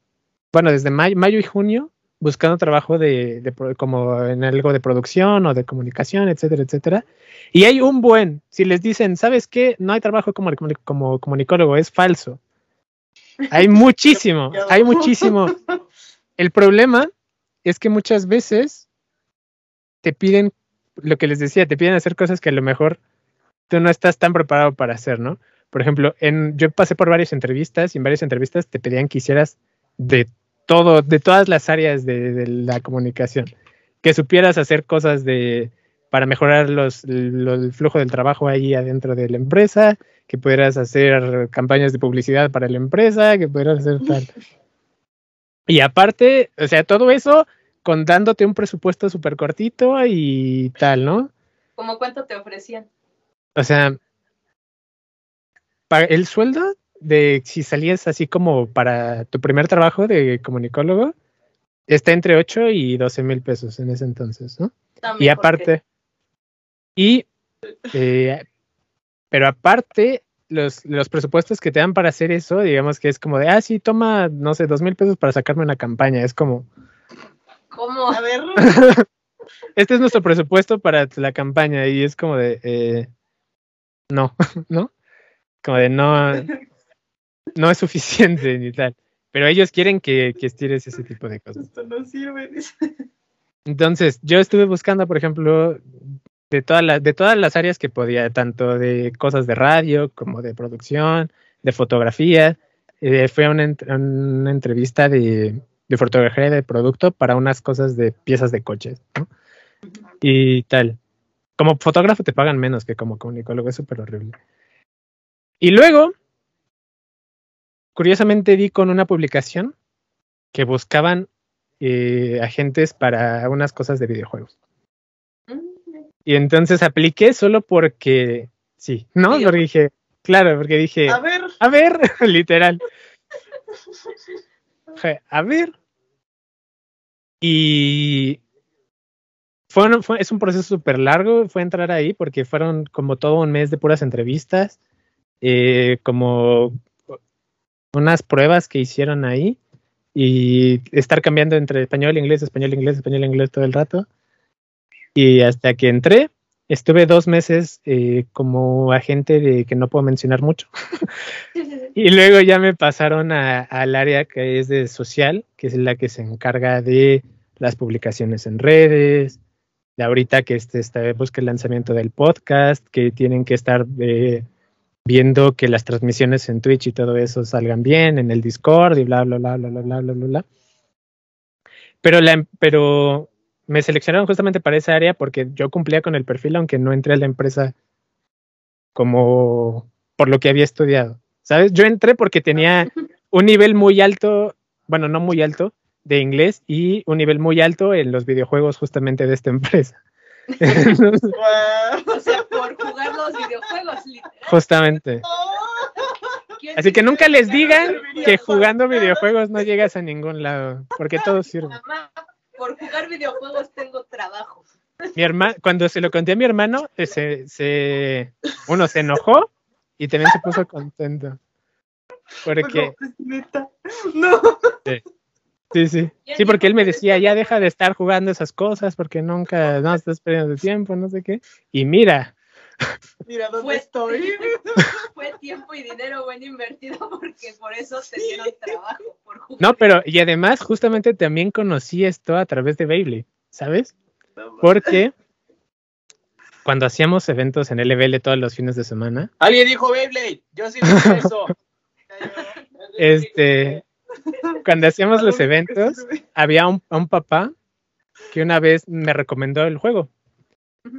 bueno, desde mayo, mayo y junio, buscando trabajo de, de como en algo de producción o de comunicación, etcétera, etcétera. Y hay un buen, si les dicen, ¿sabes qué? No hay trabajo como, como comunicólogo, es falso. Hay muchísimo, hay muchísimo. El problema es que muchas veces te piden, lo que les decía, te piden hacer cosas que a lo mejor tú no estás tan preparado para hacer, ¿no? Por ejemplo, en, yo pasé por varias entrevistas y en varias entrevistas te pedían que hicieras de todo, de todas las áreas de, de la comunicación, que supieras hacer cosas de para mejorar los, lo- el flujo del trabajo ahí adentro de la empresa, que pudieras hacer campañas de publicidad para la empresa, que pudieras hacer tal. Y aparte, o sea, todo eso con dándote un presupuesto súper cortito y tal, ¿no? ¿Cómo cuánto te ofrecían? O sea, el sueldo de si salías así como para tu primer trabajo de comunicólogo está entre 8 y 12 mil pesos en ese entonces, ¿no? También Y porque- aparte, y, eh, pero aparte, los, los presupuestos que te dan para hacer eso, digamos que es como de, ah, sí, toma, no sé, dos mil pesos para sacarme una campaña. Es como, ¿Cómo? A ver, este es nuestro presupuesto para la campaña y es como de, eh, no, ¿no? Como de no, no es suficiente ni tal. Pero ellos quieren que, que estires ese tipo de cosas. Esto no sirve. Entonces, yo estuve buscando, por ejemplo, de, todas las de todas las áreas que podía, tanto de cosas de radio como de producción, de fotografía. Eh, fue una, ent- una entrevista de, de fotografía de producto para unas cosas de piezas de coches, ¿no? Y tal. Como fotógrafo te pagan menos que como comunicólogo, es súper horrible. Y luego, curiosamente di con una publicación que buscaban eh, agentes para unas cosas de videojuegos. Y entonces apliqué solo porque sí, ¿no? Porque dije, claro, porque dije, A ver, a ver, literal. A ver. Y fue, un- fue- es un proceso súper largo, fue entrar ahí porque fueron como todo un mes de puras entrevistas, eh, como unas pruebas que hicieron ahí y estar cambiando entre español, inglés, español, inglés, español, inglés todo el rato. Y hasta que entré, estuve dos meses eh, como agente de que no puedo mencionar mucho. Y luego ya me pasaron a- al área que es de social, que es la que se encarga de las publicaciones en redes, de ahorita que este, busca el lanzamiento del podcast, que tienen que estar eh, viendo que las transmisiones en Twitch y todo eso salgan bien, en el Discord y bla, bla, bla, bla, bla, bla, bla, bla. bla. Pero, la, em-, pero me seleccionaron justamente para esa área porque yo cumplía con el perfil, aunque no entré a la empresa como por lo que había estudiado. ¿Sabes? Yo entré porque tenía un nivel muy alto, bueno, no muy alto, de inglés y un nivel muy alto en los videojuegos justamente de esta empresa. O sea, por jugar los videojuegos. literal. justamente. ¿Quién Así que nunca les digan que jugando videojuegos no llegas a ningún lado, porque todo sirve. Mamá, por jugar videojuegos tengo trabajo. Mi hermano, cuando se lo conté a mi hermano, eh, se, se- uno se enojó y también se puso contento. Porque, No, neta. Sí, sí. Sí, porque él me decía, ya deja de estar jugando esas cosas porque nunca, no estás perdiendo tiempo, no sé qué. Y mira, Mira dónde Fue- estoy. Fue tiempo y dinero bien invertido porque por eso te dieron trabajo. Por jugar. no, pero, y además, justamente también conocí esto a través de Beyblade, ¿sabes? Porque cuando hacíamos eventos en LBL todos los fines de semana, Alguien dijo Beyblade. Yo sí dije eso. este, cuando hacíamos los eventos, había un, un papá que una vez me recomendó el juego.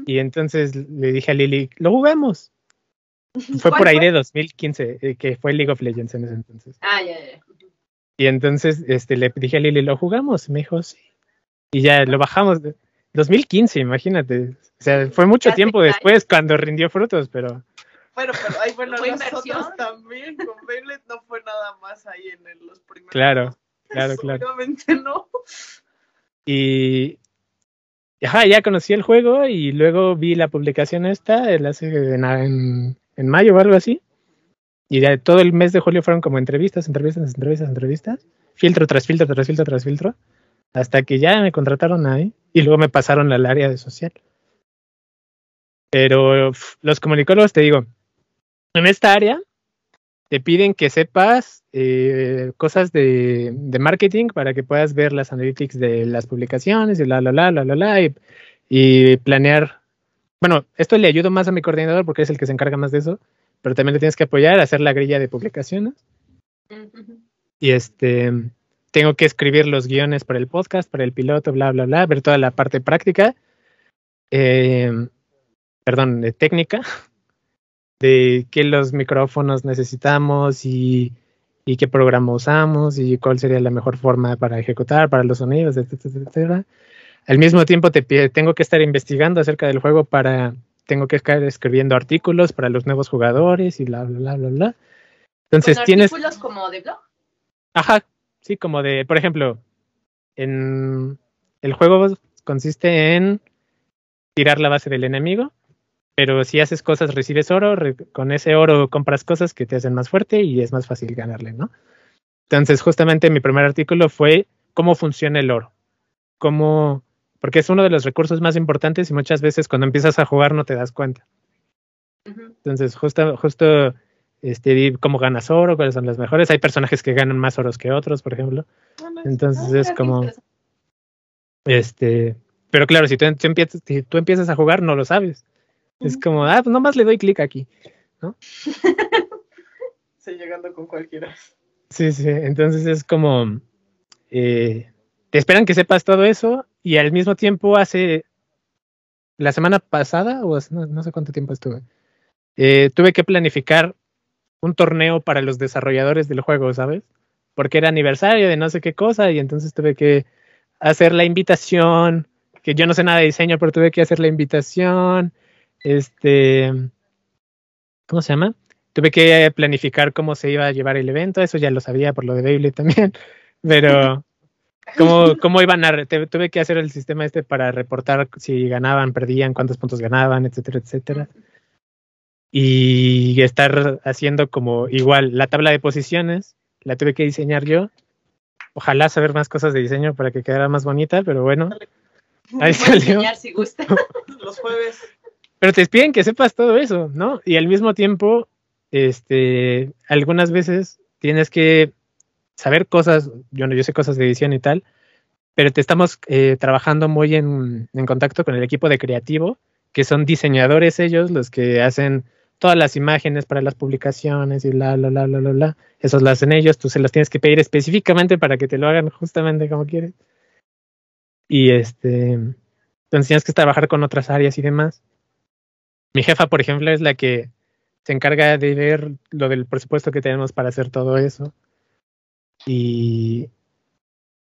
Y entonces le dije a Lili, lo jugamos. Fue ¿Cuál por ahí fue? de 2015, eh, que fue League of Legends en ese entonces. Ah, ya, ya. Y entonces este, le dije a Lili, ¿lo jugamos? Me dijo, sí. Y ya lo bajamos. de- 2015, imagínate. O sea, fue mucho Ya tiempo después cuando rindió frutos, pero Bueno, pero ahí bueno, ¿Fue nosotros inversión? también con Beyblade no fue nada más ahí en el- los primeros. claro, claro, claro. Obviamente no. Y ajá, ya conocí el juego y luego vi la publicación esta el hace en, en- en mayo o algo así. Y ya todo el mes de julio fueron como entrevistas, entrevistas, entrevistas, entrevistas. Filtro tras filtro, tras filtro, tras filtro. Hasta que ya me contrataron ahí y luego me pasaron al área de social. Pero los comunicólogos, te digo, en esta área te piden que sepas eh, cosas de, de marketing para que puedas ver las analytics de las publicaciones y bla, bla, bla, bla, bla, bla, y, y planear. Bueno, esto le ayudo más a mi coordinador porque es el que se encarga más de eso, pero también le tienes que apoyar a hacer la grilla de publicaciones. Y este, tengo que escribir los guiones para el podcast, para el piloto, bla, bla, bla, ver toda la parte práctica, eh, perdón, de técnica, de qué los micrófonos necesitamos y, y qué programa usamos y cuál sería la mejor forma para ejecutar, para los sonidos, etcétera, etcétera. Al mismo tiempo te tengo que estar investigando acerca del juego para, tengo que estar escribiendo artículos para los nuevos jugadores y bla, bla, bla, bla, bla. Entonces ¿Con tienes... artículos como de blog? Ajá, sí, como de, por ejemplo, en el juego consiste en tirar la base del enemigo, pero si haces cosas recibes oro, re- con ese oro compras cosas que te hacen más fuerte y es más fácil ganarle, ¿no? Entonces, justamente mi primer artículo fue cómo funciona el oro, cómo porque es uno de los recursos más importantes y muchas veces cuando empiezas a jugar no te das cuenta. Entonces, justo, justo este, cómo ganas oro, cuáles son las mejores. Hay personajes que ganan más oros que otros, por ejemplo. Entonces Ah, es qué como, este, pero claro, si tú, tú empiezas, si tú empiezas a jugar, no lo sabes. Es como, ah, pues nomás le doy clic aquí. Sí, llegando con cualquiera. Sí, sí. Entonces es como, eh, te esperan que sepas todo eso y al mismo tiempo hace la semana pasada, o no, no sé cuánto tiempo estuve, eh, tuve que planificar un torneo para los desarrolladores del juego, ¿sabes? Porque era aniversario de no sé qué cosa y entonces tuve que hacer la invitación, que yo no sé nada de diseño, pero tuve que hacer la invitación, este, ¿cómo se llama? Tuve que planificar cómo se iba a llevar el evento, eso ya lo sabía por lo de Beyblade también, pero cómo, cómo iban a, tuve que hacer el sistema este para reportar si ganaban, perdían, cuántos puntos ganaban, etcétera, etcétera. Y estar haciendo como igual la tabla de posiciones, la tuve que diseñar yo. Ojalá saber más cosas de diseño para que quedara más bonita, pero bueno, ahí salió. enseñar si gusta. Los jueves. Pero te piden que sepas todo eso, ¿no? Y al mismo tiempo, este, algunas veces tienes que saber cosas, yo no, yo sé cosas de edición y tal, pero te estamos eh, trabajando muy en, contacto con el equipo de creativo, que son diseñadores ellos, los que hacen todas las imágenes para las publicaciones y bla, bla, bla, bla, bla, bla. Esos lo hacen ellos, tú se los tienes que pedir específicamente para que te lo hagan justamente como quieres. Y este, entonces tienes que trabajar con otras áreas y demás. Mi jefa, por ejemplo, es la que se encarga de ver lo del presupuesto que tenemos para hacer todo eso. Y,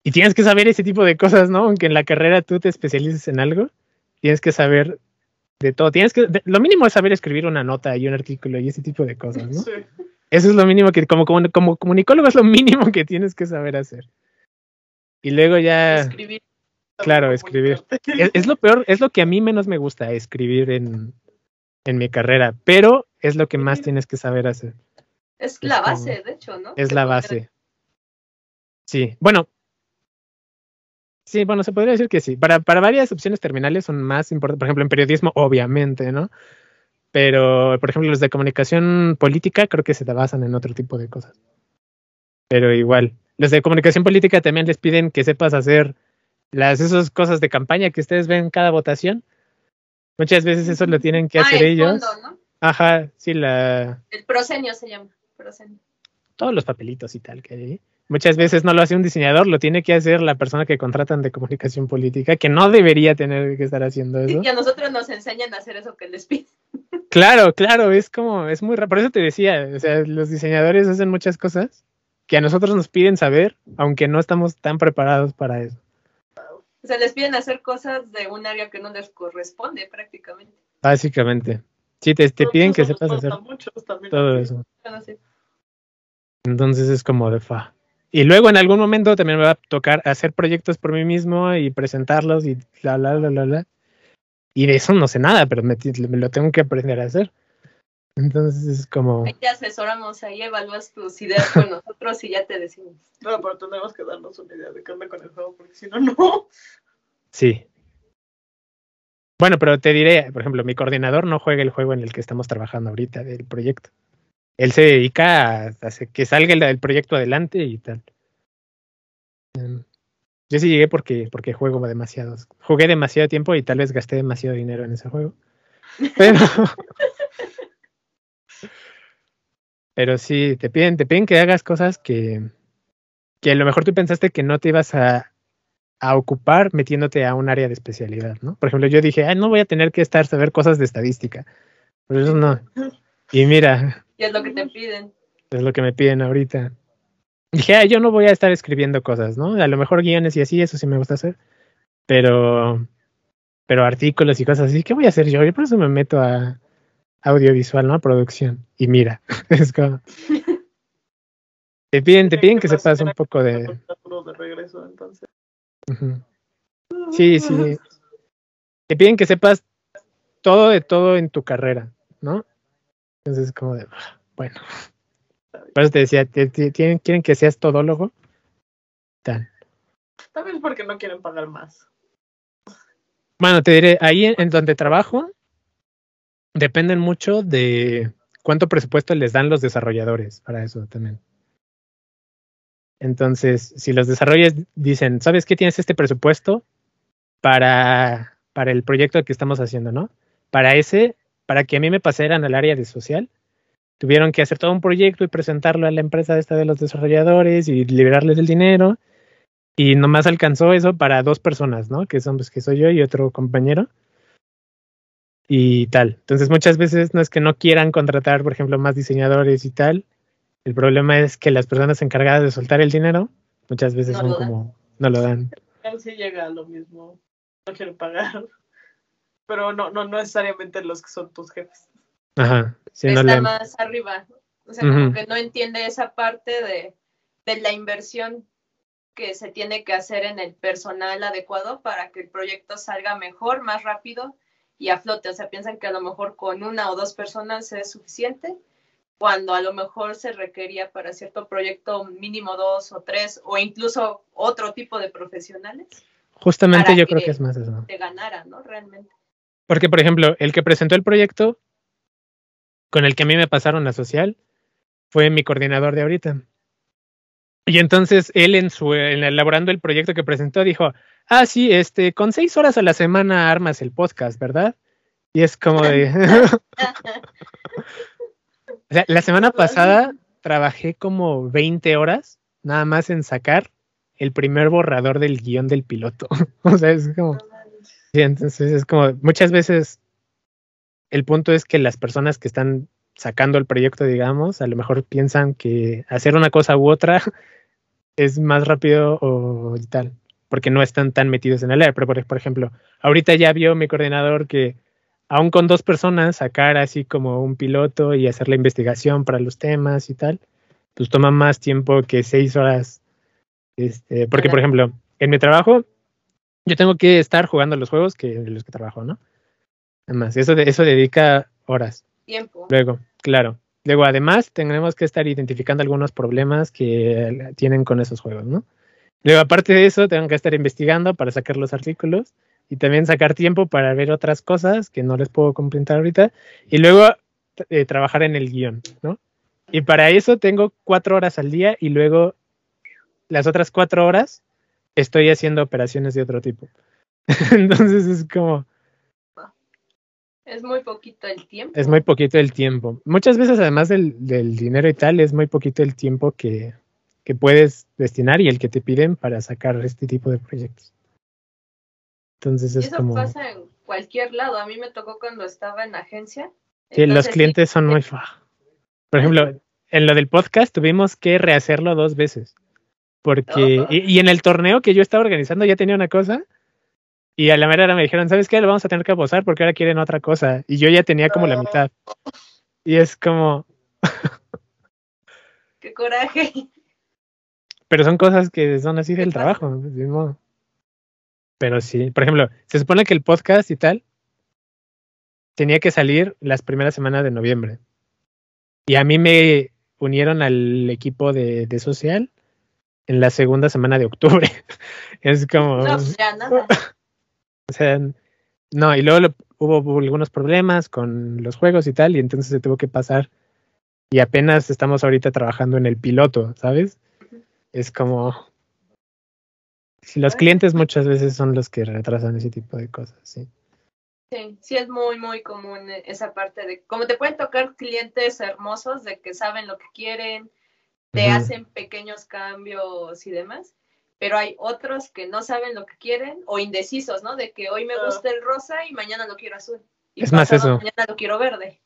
y tienes que saber ese tipo de cosas, ¿no? Aunque en la carrera tú te especialices en algo, tienes que saber de todo. Tienes que, de- lo mínimo es saber escribir una nota y un artículo y ese tipo de cosas, ¿no? Sí. Eso es lo mínimo que, como, como, como comunicólogo, es lo mínimo que tienes que saber hacer. Y luego ya. Escribir. Claro, escribir. es, es lo peor, es lo que a mí menos me gusta, escribir en, en mi carrera, pero es lo que más tienes que saber hacer. Es Es la como- base, de hecho, ¿no? Es la base. Sí, bueno. Sí, bueno, se podría decir que sí. Para, para varias opciones terminales son más importantes, por ejemplo, en periodismo, obviamente, ¿no? Pero, por ejemplo, los de comunicación política creo que se basan en otro tipo de cosas. Pero igual, los de comunicación política también les piden que sepas hacer las esas cosas de campaña que ustedes ven en cada votación. Muchas veces eso lo tienen que Ah, hacer el ellos. fondo, ¿no? Ajá, sí, la, El prosenio se llama. Prosenio. todos los papelitos y tal que hay. Muchas veces no lo hace un diseñador, lo tiene que hacer la persona que contratan de comunicación política, que no debería tener que estar haciendo eso. Y a nosotros nos enseñan a hacer eso que les piden. Claro, claro, es como, es muy raro. Por eso te decía, o sea, los diseñadores hacen muchas cosas que a nosotros nos piden saber, aunque no estamos tan preparados para eso. O sea, les piden hacer cosas de un área que no les corresponde prácticamente. Básicamente. Sí, te, te piden que sepas hacer todo eso. Entonces es como de fa. Y luego en algún momento también me va a tocar hacer proyectos por mí mismo y presentarlos y bla, bla, bla, bla, bla. Y de eso no sé nada, pero me lo tengo que aprender a hacer. Entonces es como, Ahí te asesoramos, ahí evalúas tus ideas con nosotros y ya te decimos. No, pero tenemos que darnos una idea de qué onda con el juego, porque si no, no. sí. Bueno, pero te diré, por ejemplo, mi coordinador no juega el juego en el que estamos trabajando ahorita del proyecto. Él se dedica a hacer que salga el, el proyecto adelante y tal. Em, Yo sí llegué porque, porque juego demasiados. Jugué demasiado tiempo y tal vez gasté demasiado dinero en ese juego. Pero, pero sí, te piden, te piden que hagas cosas que, que a lo mejor tú pensaste que no te ibas a, a ocupar metiéndote a un área de especialidad, ¿no? Por ejemplo, yo dije, ah, no voy a tener que estar saber cosas de estadística. Pero eso no. Y mira, Y es lo que te piden. es lo que me piden ahorita. Dije, ah, yo no voy a estar escribiendo cosas, ¿no? A lo mejor guiones y así, eso sí me gusta hacer. Pero, pero artículos y cosas así, ¿qué voy a hacer yo? Yo por eso me meto a audiovisual, ¿no? Producción. Y mira, es como... Te piden, te piden que sepas un poco de... de regreso, entonces. Ujú. Sí, sí. Te piden que sepas todo de todo en tu carrera, ¿no? Entonces, como de, ah, bueno. Por eso te decía, te- te- tienen, quieren que seas todólogo. Tal. Tal vez porque no quieren pagar más. Bueno, te diré, ahí en, en donde trabajo, dependen mucho de cuánto presupuesto les dan los desarrolladores para eso también. Entonces, si los desarrolladores dicen, ¿sabes qué tienes este presupuesto para, para el proyecto que estamos haciendo, no? Para ese, para que a mí me pasaran al área de social, tuvieron que hacer todo un proyecto y presentarlo a la empresa esta de los desarrolladores y liberarles el dinero. Y nomás alcanzó eso para dos personas, ¿no? Que son, pues, que soy yo y otro compañero. Y tal. Entonces, muchas veces no es que no quieran contratar, por ejemplo, más diseñadores y tal. El problema es que las personas encargadas de soltar el dinero, muchas veces No son lo dan. como, no lo dan. Sí llega a lo mismo. No quiero pagar. Pero no, no, no necesariamente los que son tus jefes. Ajá. Sí, no está le- más arriba. O sea, como que no entiende esa parte de, de la inversión que se tiene que hacer en el personal adecuado para que el proyecto salga mejor, más rápido y a flote. O sea, piensan que a lo mejor con una o dos personas es suficiente, cuando a lo mejor se requería para cierto proyecto mínimo dos o tres o incluso otro tipo de profesionales Justamente yo creo que- es más eso. te ganaran, ¿no? Realmente. Porque, por ejemplo, el que presentó el proyecto con el que a mí me pasaron a social fue mi coordinador de ahorita. Y entonces él en su en elaborando el proyecto que presentó dijo, ah sí, este, con seis horas a la semana armas el podcast, ¿verdad? Y es como de, o sea, la semana pasada trabajé como 20 horas nada más en sacar el primer borrador del guion del piloto. o sea, es como Sí, entonces es como muchas veces el punto es que las personas que están sacando el proyecto, digamos, a lo mejor piensan que hacer una cosa u otra es más rápido o y tal, porque no están tan metidos en el área. Pero, por, por ejemplo, ahorita ya vio mi coordinador que aún con dos personas sacar así como un piloto y hacer la investigación para los temas y tal, pues toma más tiempo que seis horas. Este, porque, por ejemplo, en mi trabajo yo tengo que estar jugando los juegos que los que trabajo, ¿no? Además, eso, de, eso dedica horas. Tiempo. Luego, claro. Luego, además, tenemos que estar identificando algunos problemas que tienen con esos juegos, ¿no? Luego, aparte de eso, tengo que estar investigando para sacar los artículos y también sacar tiempo para ver otras cosas que no les puedo completar ahorita. Y luego, eh, trabajar en el guion, ¿no? Y para eso tengo cuatro horas al día y luego las otras cuatro horas estoy haciendo operaciones de otro tipo. Entonces es como, Es muy poquito el tiempo. es muy poquito el tiempo. Muchas veces, además del, del dinero y tal, es muy poquito el tiempo que, que puedes destinar y el que te piden para sacar este tipo de proyectos. Entonces es eso como... pasa en cualquier lado. A mí me tocó cuando estaba en agencia. Sí, los clientes son muy... fa- Por ejemplo, en lo del podcast tuvimos que rehacerlo dos veces. Porque... Oh. Y, y en el torneo que yo estaba organizando ya tenía una cosa. Y a la mera hora me dijeron, ¿sabes qué? Lo vamos a tener que posar porque ahora quieren otra cosa. Y yo ya tenía como la No. mitad. Y es como... Qué coraje. Pero son cosas que son así del trabajo. de modo. Pero sí, por ejemplo, se supone que el podcast y tal tenía que salir las primeras semanas de noviembre. Y a mí me unieron al equipo de, de social en la segunda semana de octubre. es como, No, pues ya nada. o sea, no, y luego lo- hubo algunos problemas con los juegos y tal, y entonces se tuvo que pasar. Y apenas estamos ahorita trabajando en el piloto, ¿sabes? Es como. Los clientes muchas veces son los que retrasan ese tipo de cosas, sí. Sí, sí es muy, muy común e- esa parte de, como te pueden tocar clientes hermosos de que saben lo que quieren, te hacen pequeños cambios y demás, pero hay otros que no saben lo que quieren o indecisos, ¿no? De que hoy me Ah. gusta el rosa y mañana lo quiero azul. Y Es más eso. Mañana lo quiero verde.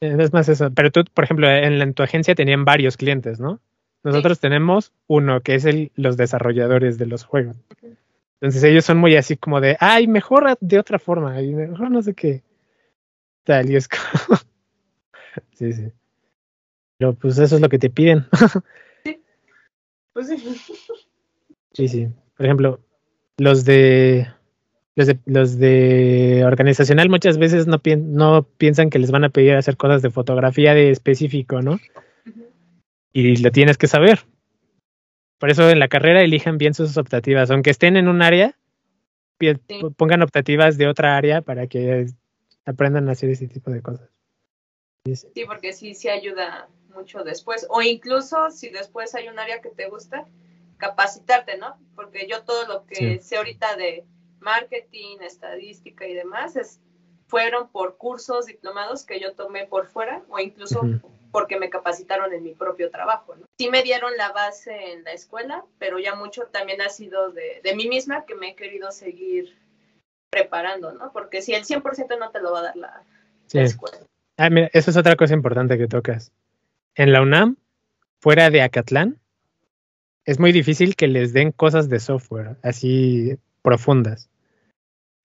Eh, Es más eso. Pero tú, por ejemplo, en, la- en tu agencia tenían varios clientes, ¿no? Nosotros tenemos uno, que es el, los desarrolladores de los juegos. Entonces ellos son muy así como de, ay, mejor de otra forma, y mejor no sé qué. Tal, y es como... sí, sí. Pero pues eso es lo que te piden. Pues sí. Sí, sí. Por ejemplo, los de los de, los de organizacional muchas veces no, pien- no piensan que les van a pedir hacer cosas de fotografía de específico, ¿no? Y lo tienes que saber. Por eso en la carrera elijan bien sus optativas, aunque estén en un área, pongan optativas de otra área para que aprendan a hacer ese tipo de cosas. Sí, porque sí, sí ayuda mucho después. O incluso si después hay un área que te gusta, capacitarte, ¿no? Porque yo todo lo que sé ahorita de marketing, estadística y demás, es, fueron por cursos diplomados que yo tomé por fuera o incluso. Porque me capacitaron en mi propio trabajo, ¿no? Sí me dieron la base en la escuela, pero ya mucho también ha sido de, de mí misma que me he querido seguir preparando, ¿no? Porque si el 100% no te lo va a dar la, Sí. la escuela. Ah, mira, eso es otra cosa importante que tocas. En la UNAM, fuera de Acatlán, es muy difícil que les den cosas de software así profundas.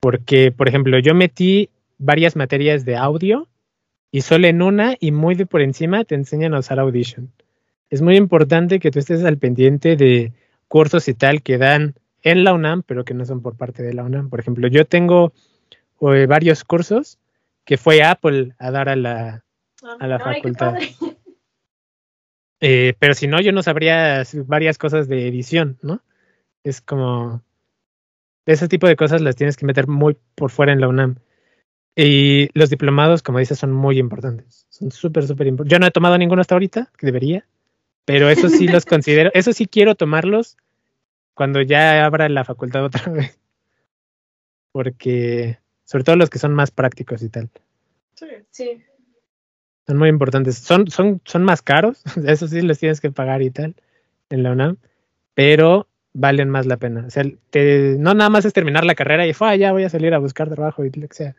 Porque, por ejemplo, yo metí varias materias de audio y solo en una y muy de por encima te enseñan a usar Audition. Es muy importante que tú estés al pendiente de cursos y tal que dan en la UNAM, pero que no son por parte de la UNAM. Por ejemplo, yo tengo eh, varios cursos que fue Apple a dar a la, a la Ay, facultad. Eh, pero si no, yo no sabría varias cosas de edición, ¿no? Es como... Ese tipo de cosas las tienes que meter muy por fuera en la UNAM. Y los diplomados, como dices, son muy importantes. Son súper, súper importantes. Yo no he tomado ninguno hasta ahorita, que debería, pero eso sí los considero, eso sí quiero tomarlos cuando ya abra la facultad otra vez. Porque, sobre todo los que son más prácticos y tal. Sí. Sí, Son muy importantes. Son, son, son más caros, eso sí los tienes que pagar y tal en la UNAM, pero valen más la pena. O sea, te- no nada más es terminar la carrera y fue, "Ah, ya voy a salir a buscar trabajo y lo que sea.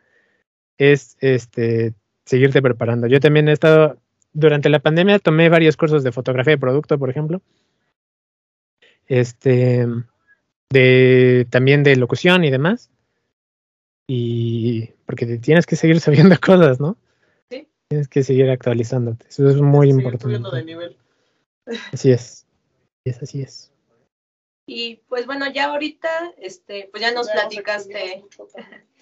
Es este seguirte preparando. Yo también he estado, durante la pandemia tomé varios cursos de fotografía de producto, por ejemplo. Este, de también de locución y demás. Y porque te tienes que seguir sabiendo cosas, ¿no? Sí. Tienes que seguir actualizándote. Eso es muy importante. subiendo de nivel. Así es. Es así es. y pues bueno, ya ahorita, este, pues ya nos Ya platicaste,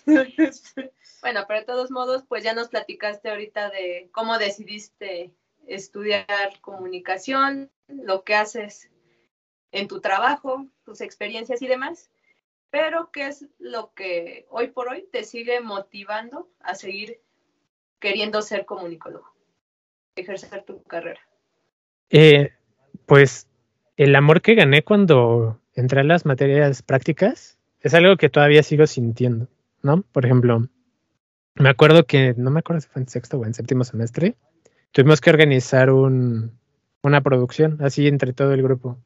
bueno, pero de todos modos, pues ya nos platicaste ahorita de cómo decidiste estudiar comunicación, lo que haces en tu trabajo, tus experiencias y demás, pero qué es lo que hoy por hoy te sigue motivando a seguir queriendo ser comunicólogo, ejercer tu carrera. Eh, pues el amor que gané cuando entré a las materias prácticas es algo que todavía sigo sintiendo, ¿no? Por ejemplo, me acuerdo que, no me acuerdo si fue en sexto o en séptimo semestre, tuvimos que organizar un, una producción así entre todo el grupo.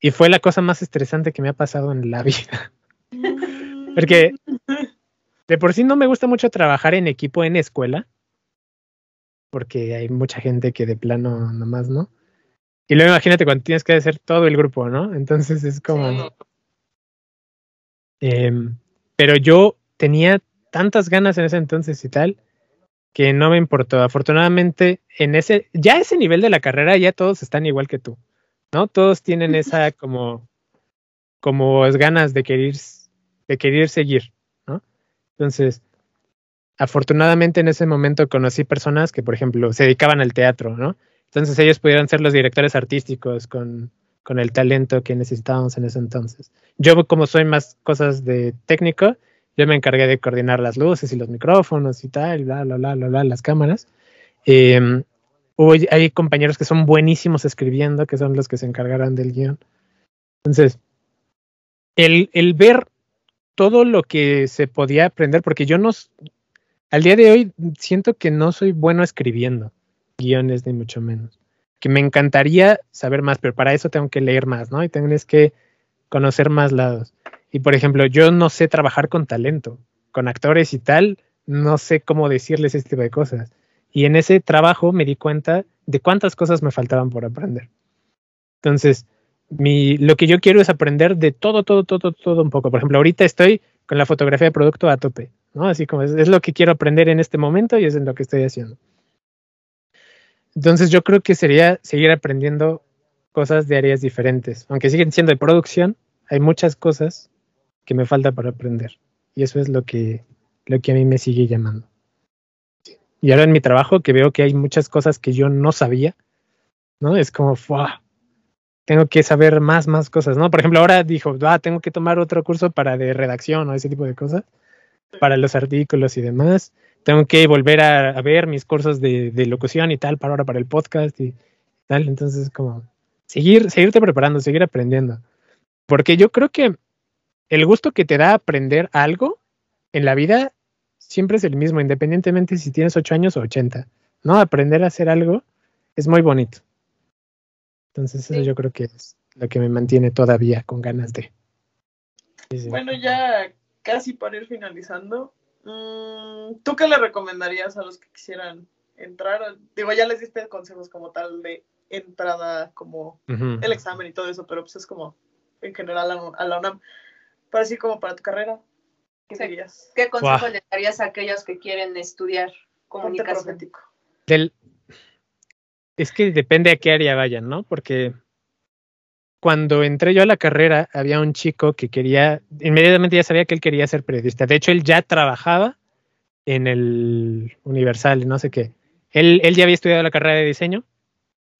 Y fue la cosa más estresante que me ha pasado en la vida. Porque de por sí no me gusta mucho trabajar en equipo en escuela, porque hay mucha gente que de plano nomás no. Y luego imagínate cuando tienes que hacer todo el grupo, ¿no? Entonces es como... Sí. Em, pero yo tenía tantas ganas en ese entonces y tal que no me importó. Afortunadamente, en ese, ya ese nivel de la carrera ya todos están igual que tú, ¿no? Todos tienen esa como, como ganas de querer, de querer seguir, ¿no? Entonces, afortunadamente en ese momento conocí personas que, por ejemplo, se dedicaban al teatro, ¿no? Entonces ellos pudieron ser los directores artísticos con, con el talento que necesitábamos en ese entonces. Yo, como soy más cosas de técnico, yo me encargué de coordinar las luces y los micrófonos y tal, bla, bla, bla, bla, bla las cámaras. Eh, hubo, hay compañeros que son buenísimos escribiendo, que son los que se encargarán del guion. Entonces, el, el ver todo lo que se podía aprender, porque yo no, al día de hoy siento que no soy bueno escribiendo guiones, ni mucho menos. Que me encantaría saber más, pero para eso tengo que leer más, ¿no? Y tienes que conocer más lados. Y por ejemplo, yo no sé trabajar con talento, con actores y tal, no sé cómo decirles este tipo de cosas. Y en ese trabajo me di cuenta de cuántas cosas me faltaban por aprender. Entonces, mi, lo que yo quiero es aprender de todo, todo, todo, todo un poco. Por ejemplo, ahorita estoy con la fotografía de producto a tope, ¿no? Así como es, es lo que quiero aprender en este momento y es en lo que estoy haciendo. Entonces, yo creo que sería seguir aprendiendo cosas de áreas diferentes. Aunque siguen siendo de producción, hay muchas cosas que me falta para aprender. Y eso es lo que, lo que a mí me sigue llamando. Y ahora en mi trabajo, que veo que hay muchas cosas que yo no sabía, ¿no? Es como, ¡fua! tengo que saber más, más cosas, ¿no? Por ejemplo, ahora dijo, ah, tengo que tomar otro curso para de redacción o ese tipo de cosas, para los artículos y demás. Tengo que volver a, a ver mis cursos de, de, locución y tal, para ahora para el podcast y tal. Entonces, como seguir, seguirte preparando, seguir aprendiendo. Porque yo creo que el gusto que te da aprender algo en la vida siempre es el mismo, independientemente si tienes 8 años o 80. ¿No? Aprender a hacer algo es muy bonito. Entonces, eso yo creo que es lo que me mantiene todavía con ganas de. Sí, bueno, ya casi para ir finalizando, ¿tú qué le recomendarías a los que quisieran entrar? Digo, ya les diste consejos como tal de entrada, como uh -huh. el examen y todo eso, pero pues es como en general a la UNAM. Pero así como para tu carrera, ¿qué sí. dirías? ¿Qué consejo wow. le darías a aquellos que quieren estudiar comunicación? Del, es que depende a qué área vayan, ¿no? Porque cuando entré yo a la carrera, había un chico que quería, inmediatamente ya sabía que él quería ser periodista. De hecho, él ya trabajaba en el Universal, no sé qué. Él, él ya había estudiado la carrera de diseño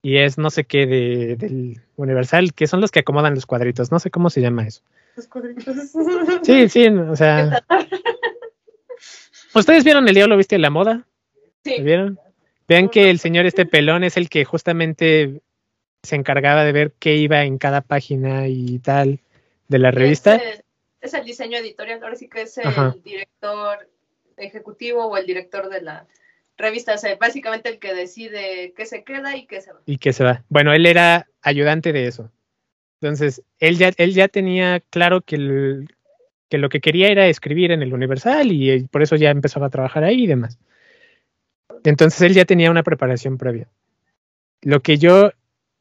y es no sé qué de, del Universal, que son los que acomodan los cuadritos. No sé cómo se llama eso. Los cuadritos. Sí, sí, o sea. ¿Ustedes vieron el diablo viste la moda? Sí. ¿Lo vieron? Vean que el señor este pelón es el que justamente se encargaba de ver qué iba en cada página y tal de la revista. Es el, es el diseño editorial, ahora sí que es el Ajá. director ejecutivo o el director de la revista, o sea, básicamente el que decide qué se queda y qué se va. Y qué se va. Bueno, él era ayudante de eso. Entonces, él ya, él ya tenía claro que, el, que lo que quería era escribir en el Universal y por eso ya empezaba a trabajar ahí y demás. Entonces él ya tenía una preparación previa. Lo que yo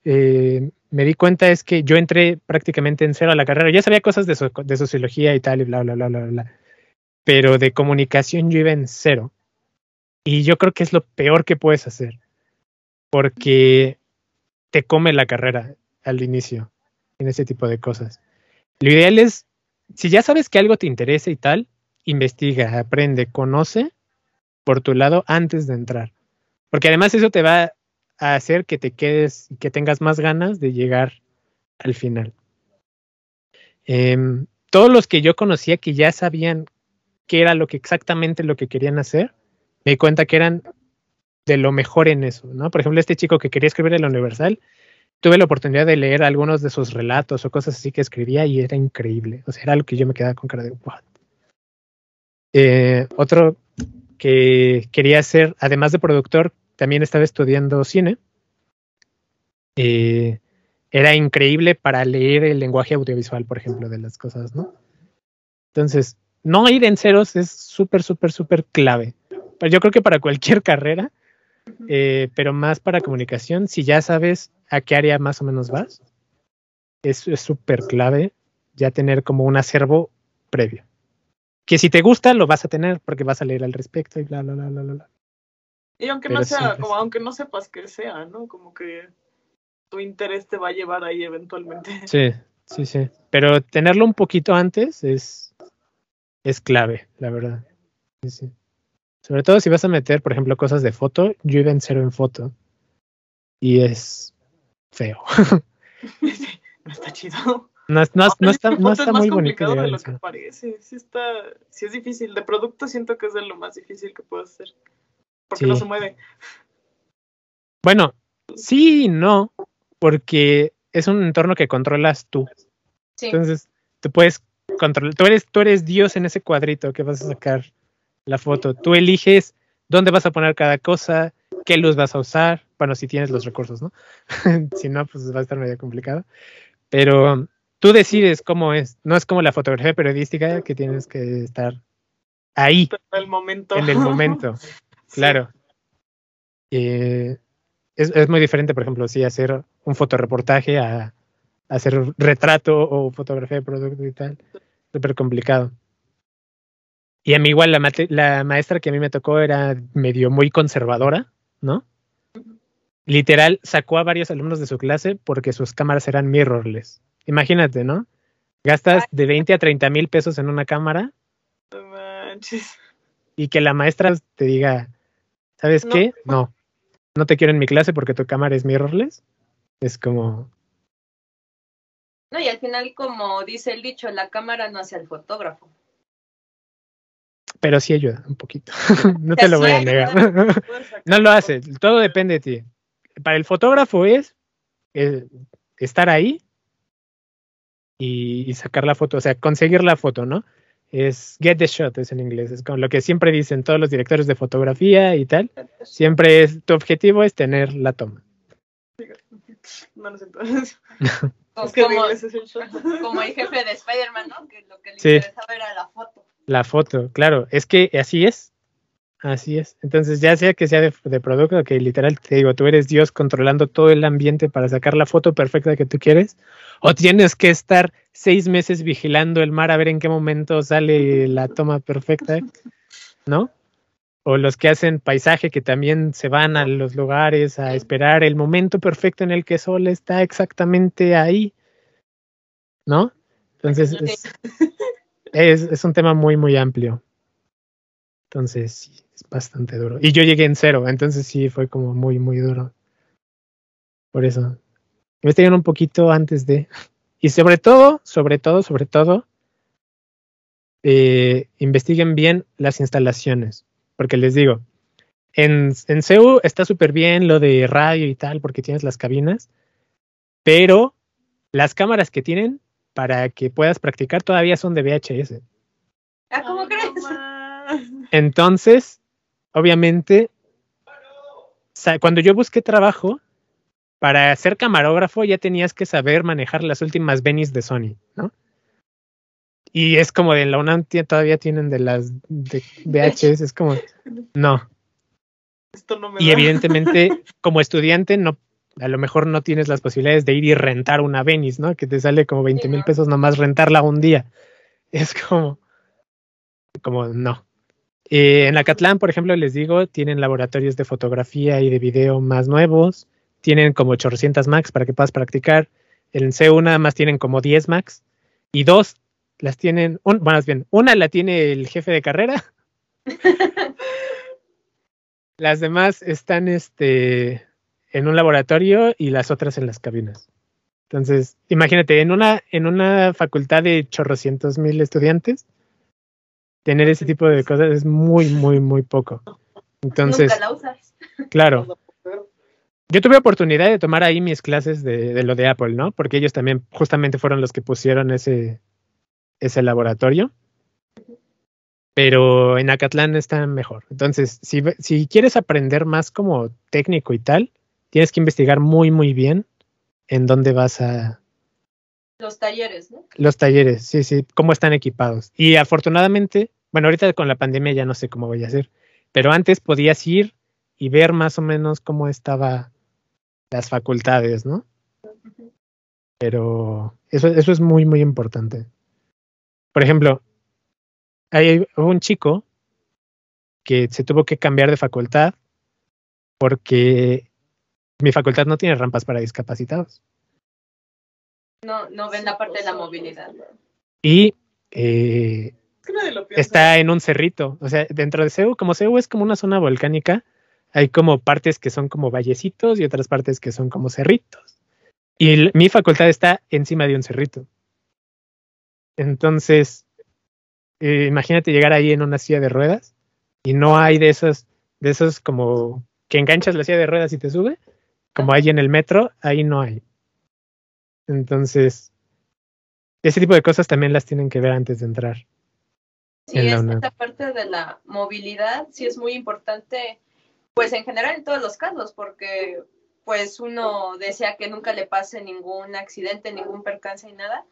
eh, me di cuenta es que yo entré prácticamente en cero a la carrera. Ya sabía cosas de, de sociología y tal, y bla, bla, bla, bla, bla. Pero de comunicación yo iba en cero. Y yo creo que es lo peor que puedes hacer. Porque te come la carrera al inicio en ese tipo de cosas. Lo ideal es, si ya sabes que algo te interesa y tal, investiga, aprende, conoce por tu lado antes de entrar. Porque además eso te va a hacer que te quedes que tengas más ganas de llegar al final. Eh, todos los que yo conocía que ya sabían qué era lo que exactamente lo que querían hacer, me di cuenta que eran de lo mejor en eso, ¿no? Por ejemplo, este chico que quería escribir en la Universal, tuve la oportunidad de leer algunos de sus relatos o cosas así que escribía y era increíble. O sea, era lo que yo me quedaba con cara de what. Eh, otro que quería ser, además de productor, también estaba estudiando cine. Eh, era increíble para leer el lenguaje audiovisual, por ejemplo, de las cosas, ¿no? Entonces, no ir en ceros es súper, súper, súper clave. Pero yo creo que para cualquier carrera, eh, pero más para comunicación, si ya sabes a qué área más o menos vas, es súper clave ya tener como un acervo previo que si te gusta lo vas a tener porque vas a leer al respecto y bla bla bla bla bla. Y aunque Pero no sea, como aunque no sepas que sea, ¿no? Como que tu interés te va a llevar ahí eventualmente. Sí, sí, sí. Pero tenerlo un poquito antes es, es clave, la verdad. Sí, sí. Sobre todo si vas a meter, por ejemplo, cosas de foto, yo iba en cero en foto. Y es feo. no está chido. No, no, no está, no está muy bonito. De lo que parece. Sí, está, sí es difícil. De producto siento que es de lo más difícil que puedo hacer. Porque sí. no se mueve. Bueno, sí y no. Porque es un entorno que controlas tú. Sí. Entonces, tú puedes controlar. Tú eres, tú eres Dios en ese cuadrito que vas a sacar la foto. Tú eliges dónde vas a poner cada cosa, qué luz vas a usar. Bueno, si tienes los recursos, ¿no? si no, pues va a estar medio complicado. Pero tú decides cómo es. No es como la fotografía periodística que tienes que estar ahí. En el momento. En el momento. Claro. Eh, es, es, muy diferente, por ejemplo, si hacer un fotoreportaje a, a, hacer retrato o fotografía de producto y tal. Súper complicado. Y a mí igual la, la, maestra que a mí me tocó era medio muy conservadora, ¿no? Literal, sacó a varios alumnos de su clase porque sus cámaras eran mirrorless. Imagínate, ¿no? Gastas de 20 a 30 mil pesos en una cámara. No manches. Y que la maestra te diga, ¿sabes no. qué? No, no te quiero en mi clase porque tu cámara es mirrorless. Es como, No, y al final, como dice el dicho, la cámara no hace al fotógrafo. Pero sí ayuda un poquito. no te lo voy a negar. No lo hace, todo depende de ti. Para el fotógrafo es eh, estar ahí y, y sacar la foto, o sea, conseguir la foto, ¿no? Es get the shot, es en inglés, es como lo que siempre dicen todos los directores de fotografía y tal. Siempre es, tu objetivo es tener la toma. No, entonces. Como, como el jefe de Spider-Man, ¿no? Que lo que le Sí. interesaba era la foto. La foto, claro, es que así es. Así es. Entonces, ya sea que sea de, de producto, que literal te digo, tú eres Dios controlando todo el ambiente para sacar la foto perfecta que tú quieres, o tienes que estar seis meses vigilando el mar a ver en qué momento sale la toma perfecta, ¿no? O los que hacen paisaje que también se van a los lugares a esperar el momento perfecto en el que Sol está exactamente ahí, ¿no? Entonces, es, es, es un tema muy, muy amplio. Entonces, sí, es bastante duro. Y yo llegué en cero, entonces sí, fue como muy, muy duro. Por eso. Investiguen un poquito antes de. Y sobre todo, sobre todo, sobre todo, eh, investiguen bien las instalaciones. Porque les digo, en, en CEU está súper bien lo de radio y tal, porque tienes las cabinas, pero las cámaras que tienen para que puedas practicar todavía son de VHS. Ah, ¿cómo crees? Entonces, obviamente, cuando yo busqué trabajo, para ser camarógrafo ya tenías que saber manejar las últimas Venis de Sony, ¿no? Y es como de la UNAM todavía tienen de las de VHS, es como, no. Esto no me Y da. evidentemente, como estudiante, no, a lo mejor no tienes las posibilidades de ir y rentar una Venice, ¿no? Que te sale como 20 mil no. pesos nomás rentarla un día. Es como, como no. Eh, en Acatlán, por ejemplo, les digo, tienen laboratorios de fotografía y de video más nuevos. Tienen como 800 Max para que puedas practicar. En CEU nada más tienen como 10 Max. Y dos las tienen, un, bueno, más bien, una la tiene el jefe de carrera. las demás están este, en un laboratorio y las otras en las cabinas. Entonces, imagínate, en una, en una facultad de chorrocientos mil estudiantes, tener ese tipo de cosas es muy, muy, muy poco. Entonces, Nunca la usas. claro, yo tuve oportunidad de tomar ahí mis clases de, de lo de Apple, ¿no? Porque ellos también justamente fueron los que pusieron ese, ese laboratorio. Pero en Acatlán está mejor. Entonces, si, si quieres aprender más como técnico y tal, tienes que investigar muy, muy bien en dónde vas a Los talleres, ¿no? los talleres, sí, sí, cómo están equipados. Y afortunadamente, bueno, ahorita con la pandemia ya no sé cómo voy a hacer, pero antes podías ir y ver más o menos cómo estaba las facultades, ¿no? Pero eso, eso es muy, muy importante. Por ejemplo, hay un chico que se tuvo que cambiar de facultad porque mi facultad no tiene rampas para discapacitados. No, no ven la parte de la movilidad. Y eh, está en un cerrito. O sea, dentro de CEU, como CEU es como una zona volcánica, hay como partes que son como vallecitos y otras partes que son como cerritos. Y el- mi facultad está encima de un cerrito. Entonces, eh, imagínate llegar ahí en una silla de ruedas y no hay de esos, de esos como que enganchas la silla de ruedas y te sube, como hay en el metro, ahí no hay. Entonces, ese tipo de cosas también las tienen que ver antes de entrar. Sí, en esta parte de la movilidad sí es muy importante, pues en general en todos los casos, porque pues uno desea que nunca le pase ningún accidente, ningún percance y nada.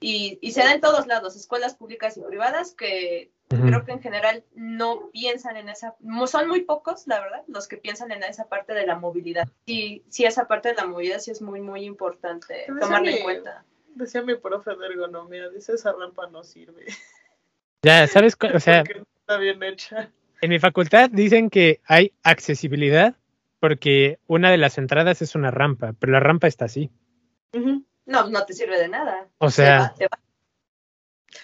Y, y se da en todos lados, escuelas públicas y privadas, que Ujú. creo que en general no piensan en esa, son muy pocos, la verdad, los que piensan en esa parte de la movilidad. Y sí, esa parte de la movilidad sí es muy, muy importante Pero tomarla en cuenta. Decía mi profe de ergonomía, dice esa rampa no sirve. Ya, ¿sabes? cuál? O sea, porque está bien hecha. En mi facultad dicen que hay accesibilidad porque una de las entradas es una rampa, pero la rampa está así. No, no te sirve de nada. O Te sea, va- te va-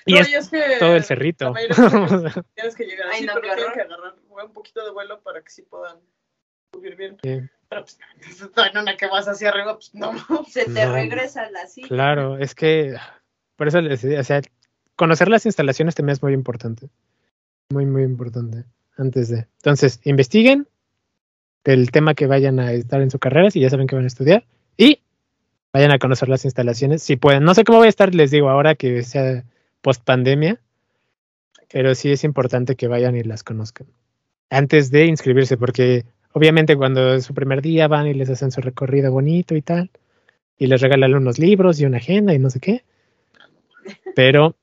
y No, es y es que todo el cerrito. tienes que llegar Ay, así, no, pero horror. que agarrar un poquito de vuelo para que sí puedan subir bien. Sí. Pero pues en una que vas hacia arriba, pues no. Se te No. regresa la silla. Claro, es que por eso les decía, o sea, conocer las instalaciones también es muy importante. Muy, muy importante. Antes de. Entonces, investiguen del tema que vayan a estar en su carrera, si ya saben que van a estudiar, y vayan a conocer las instalaciones, si pueden. No sé cómo voy a estar, les digo, ahora que sea post pandemia, pero sí es importante que vayan y las conozcan. Antes de inscribirse, porque obviamente cuando es su primer día van y les hacen su recorrido bonito y tal, y les regalan unos libros y una agenda y no sé qué. Pero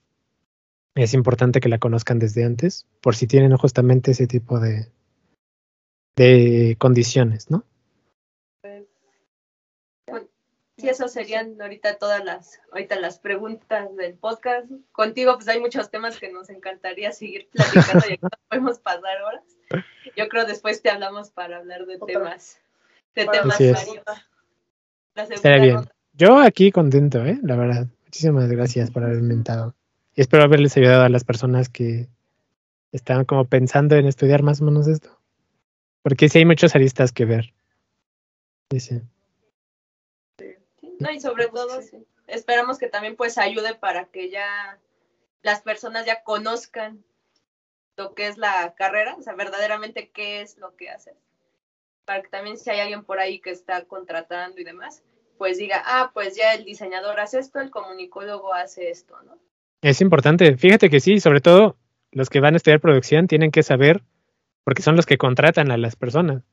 es importante que la conozcan desde antes, por si tienen justamente ese tipo de, de condiciones, ¿no? Sí, esas serían ahorita todas las, ahorita las preguntas del podcast. Contigo, pues hay muchos temas que nos encantaría seguir platicando y aquí no podemos pasar horas. Yo creo después te hablamos para hablar de Otra. temas, de temas varios. La segunda Estaría bien. ronda. Yo aquí contento, ¿eh? La verdad. Muchísimas gracias por haberme invitado. Y espero haberles ayudado a las personas que estaban como pensando en estudiar más o menos esto. Porque sí hay muchos aristas que ver. Sí, sí. No, y sobre todo, esperamos que también pues ayude para que ya las personas ya conozcan lo que es la carrera, o sea, verdaderamente qué es lo que hace. Para que también si hay alguien por ahí que está contratando y demás, pues diga, ah, pues ya el diseñador hace esto, el comunicólogo hace esto, ¿no? Es importante. Fíjate que sí, sobre todo los que van a estudiar producción tienen que saber, porque son los que contratan a las personas.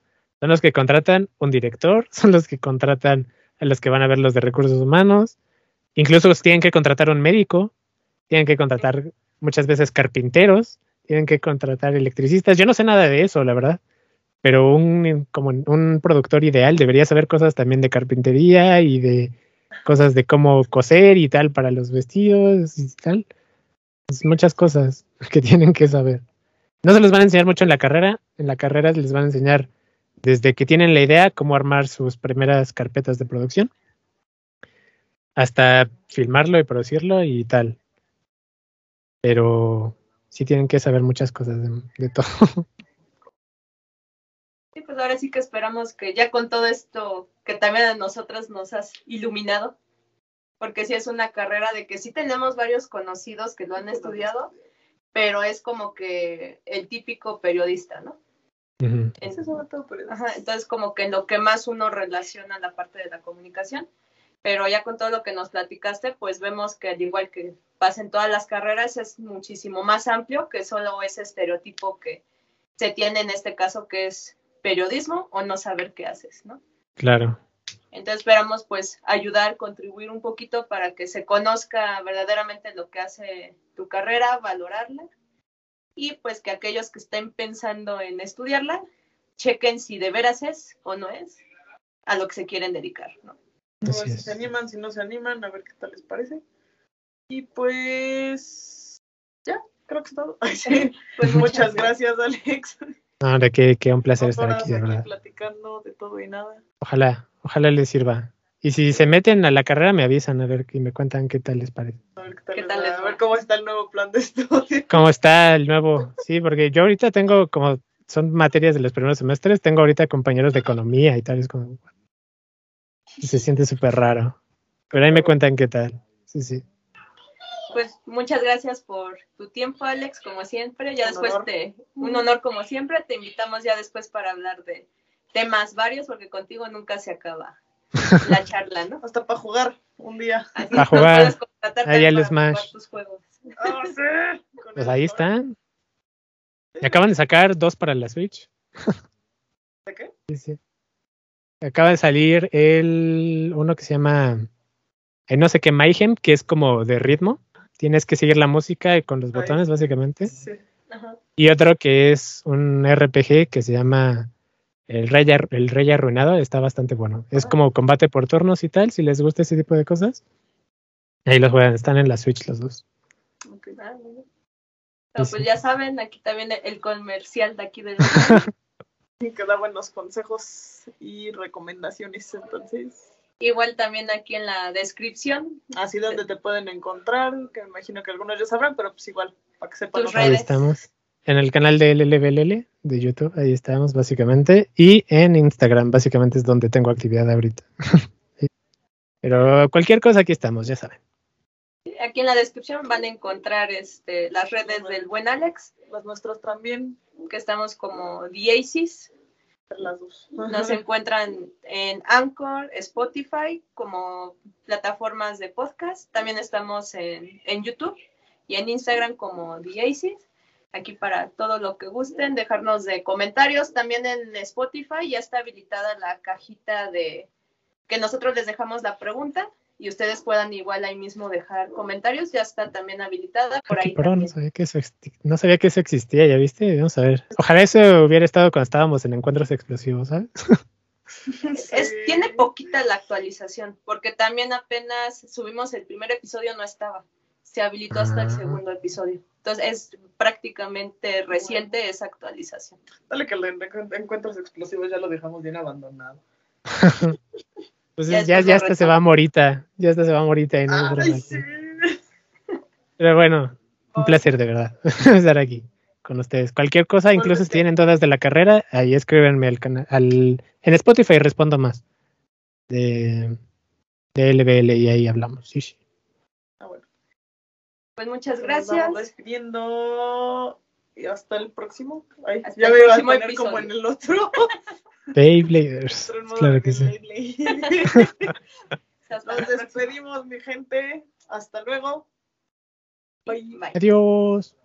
Son los que contratan un director, son los que contratan a los que van a ver los de recursos humanos. Incluso tienen que contratar un médico, tienen que contratar muchas veces carpinteros, tienen que contratar electricistas. Yo no sé nada de eso, la verdad. Pero un, como un productor ideal debería saber cosas también de carpintería y de cosas de cómo coser y tal para los vestidos y tal. Pues muchas cosas que tienen que saber. No se los van a enseñar mucho en la carrera. En la carrera les van a enseñar desde que tienen la idea cómo armar sus primeras carpetas de producción hasta filmarlo y producirlo y tal. Pero sí tienen que saber muchas cosas de, de todo. Sí, pues ahora sí que esperamos que ya con todo esto que también a nosotros nos has iluminado, porque sí es una carrera de que sí tenemos varios conocidos que lo han estudiado, pero es como que el típico periodista, ¿no? Ujú. Ese es un todo por eso. Ajá, entonces como que en lo que más uno relaciona la parte de la comunicación, pero ya con todo lo que nos platicaste, pues vemos que al igual que pasa en todas las carreras, es muchísimo más amplio que solo ese estereotipo que se tiene en este caso que es periodismo o no saber qué haces, ¿no? Claro. Entonces esperamos pues ayudar, contribuir un poquito para que se conozca verdaderamente lo que hace tu carrera, valorarla y pues que aquellos que estén pensando en estudiarla chequen si de veras es o no es a lo que se quieren dedicar, ¿no? A ver Así si es. se animan, si no se animan, a ver qué tal les parece. Y pues ya, creo que es todo. Pues Muchas gracias, Alex. Ahora que, que un placer estar aquí, de verdad. platicando de todo y nada. Ojalá, ojalá les sirva. Y si se meten a la carrera, me avisan a ver y me cuentan qué tal les parece. A ver qué tal, ¿Qué les tal les a ver cómo está el nuevo plan de estudio. ¿Cómo está el nuevo? Sí, porque yo ahorita tengo como, son materias de los primeros semestres, tengo ahorita compañeros de economía y tal, es como, y se siente súper raro. Pero ahí me cuentan qué tal. Sí, sí. Pues muchas gracias por tu tiempo, Alex, como siempre. Ya Un después honor. te, un honor como siempre, te invitamos ya después para hablar de temas varios, porque contigo nunca se acaba la charla, ¿no? Hasta para jugar un día. Así Pa' nos jugar. puedes contratar Ahí para Smash. jugar tus juegos. Ah, sí. Con Pues el- ahí están. Y acaban de sacar dos para la Switch. ¿De qué? Sí, sí. Acaba de salir el uno que se llama eh, no sé qué Mayhem, que es como de ritmo. Tienes que seguir la música y con los Ay. botones, básicamente. Sí. Ajá. Y otro que es un RPG que se llama El Rey, el Rey Arruinado. Está bastante bueno. Es como combate por turnos y tal. Si les gusta ese tipo de cosas. Ahí los juegan. Están en la Switch los dos. Ok. Ah, muy bien. No, pues sí. ya saben, aquí también el comercial de aquí del Que da buenos consejos y recomendaciones, entonces. Igual también aquí en la descripción, Así donde te pueden encontrar, que me imagino que algunos ya sabrán, pero pues igual, para que sepan. Tus Ahí redes. vez. estamos. en el canal de LLBLL de YouTube, ahí estamos básicamente, y en Instagram, básicamente es donde tengo actividad ahorita. Pero cualquier cosa aquí estamos, ya saben. Aquí en la descripción van a encontrar este, las redes del buen Alex, Las nuestras también. que estamos como Diasis. Las dos. Nos encuentran en Anchor, Spotify, como plataformas de podcast. También estamos en, en YouTube y en Instagram como Diasis. Aquí para todo lo que gusten, dejarnos de comentarios. También en Spotify ya está habilitada la cajita de que nosotros les dejamos la pregunta y ustedes puedan igual ahí mismo dejar comentarios. Ya está también habilitada por ahí. pro, no sabía que eso no sabía que eso existía, ya viste, vamos a ver. Ojalá eso hubiera estado cuando estábamos en encuentros explosivos, ¿sabes? Es, tiene poquita la actualización, porque también apenas subimos el primer episodio, no estaba. Se habilitó hasta el Ah. segundo episodio. Entonces es prácticamente reciente esa actualización. Dale que el encuentros explosivos ya lo dejamos bien abandonado. Pues Ya ya, hasta se va Morita, ya hasta se va Morita y no. Ay, sí. Pero bueno, un placer de verdad estar aquí con ustedes. Cualquier cosa, incluso si tienen dudas de la carrera, ahí escríbenme al canal, al, en Spotify respondo más de, de LBL y ahí hablamos. Sí, sí. Ah, bueno. Pues muchas Nos gracias. vamos despidiendo. Y hasta el próximo. Ay, Hasta ya el me iba a poner episodio. como en el otro. Beybladers. Claro que sí. Nos despedimos, mi gente. Hasta luego. Adiós.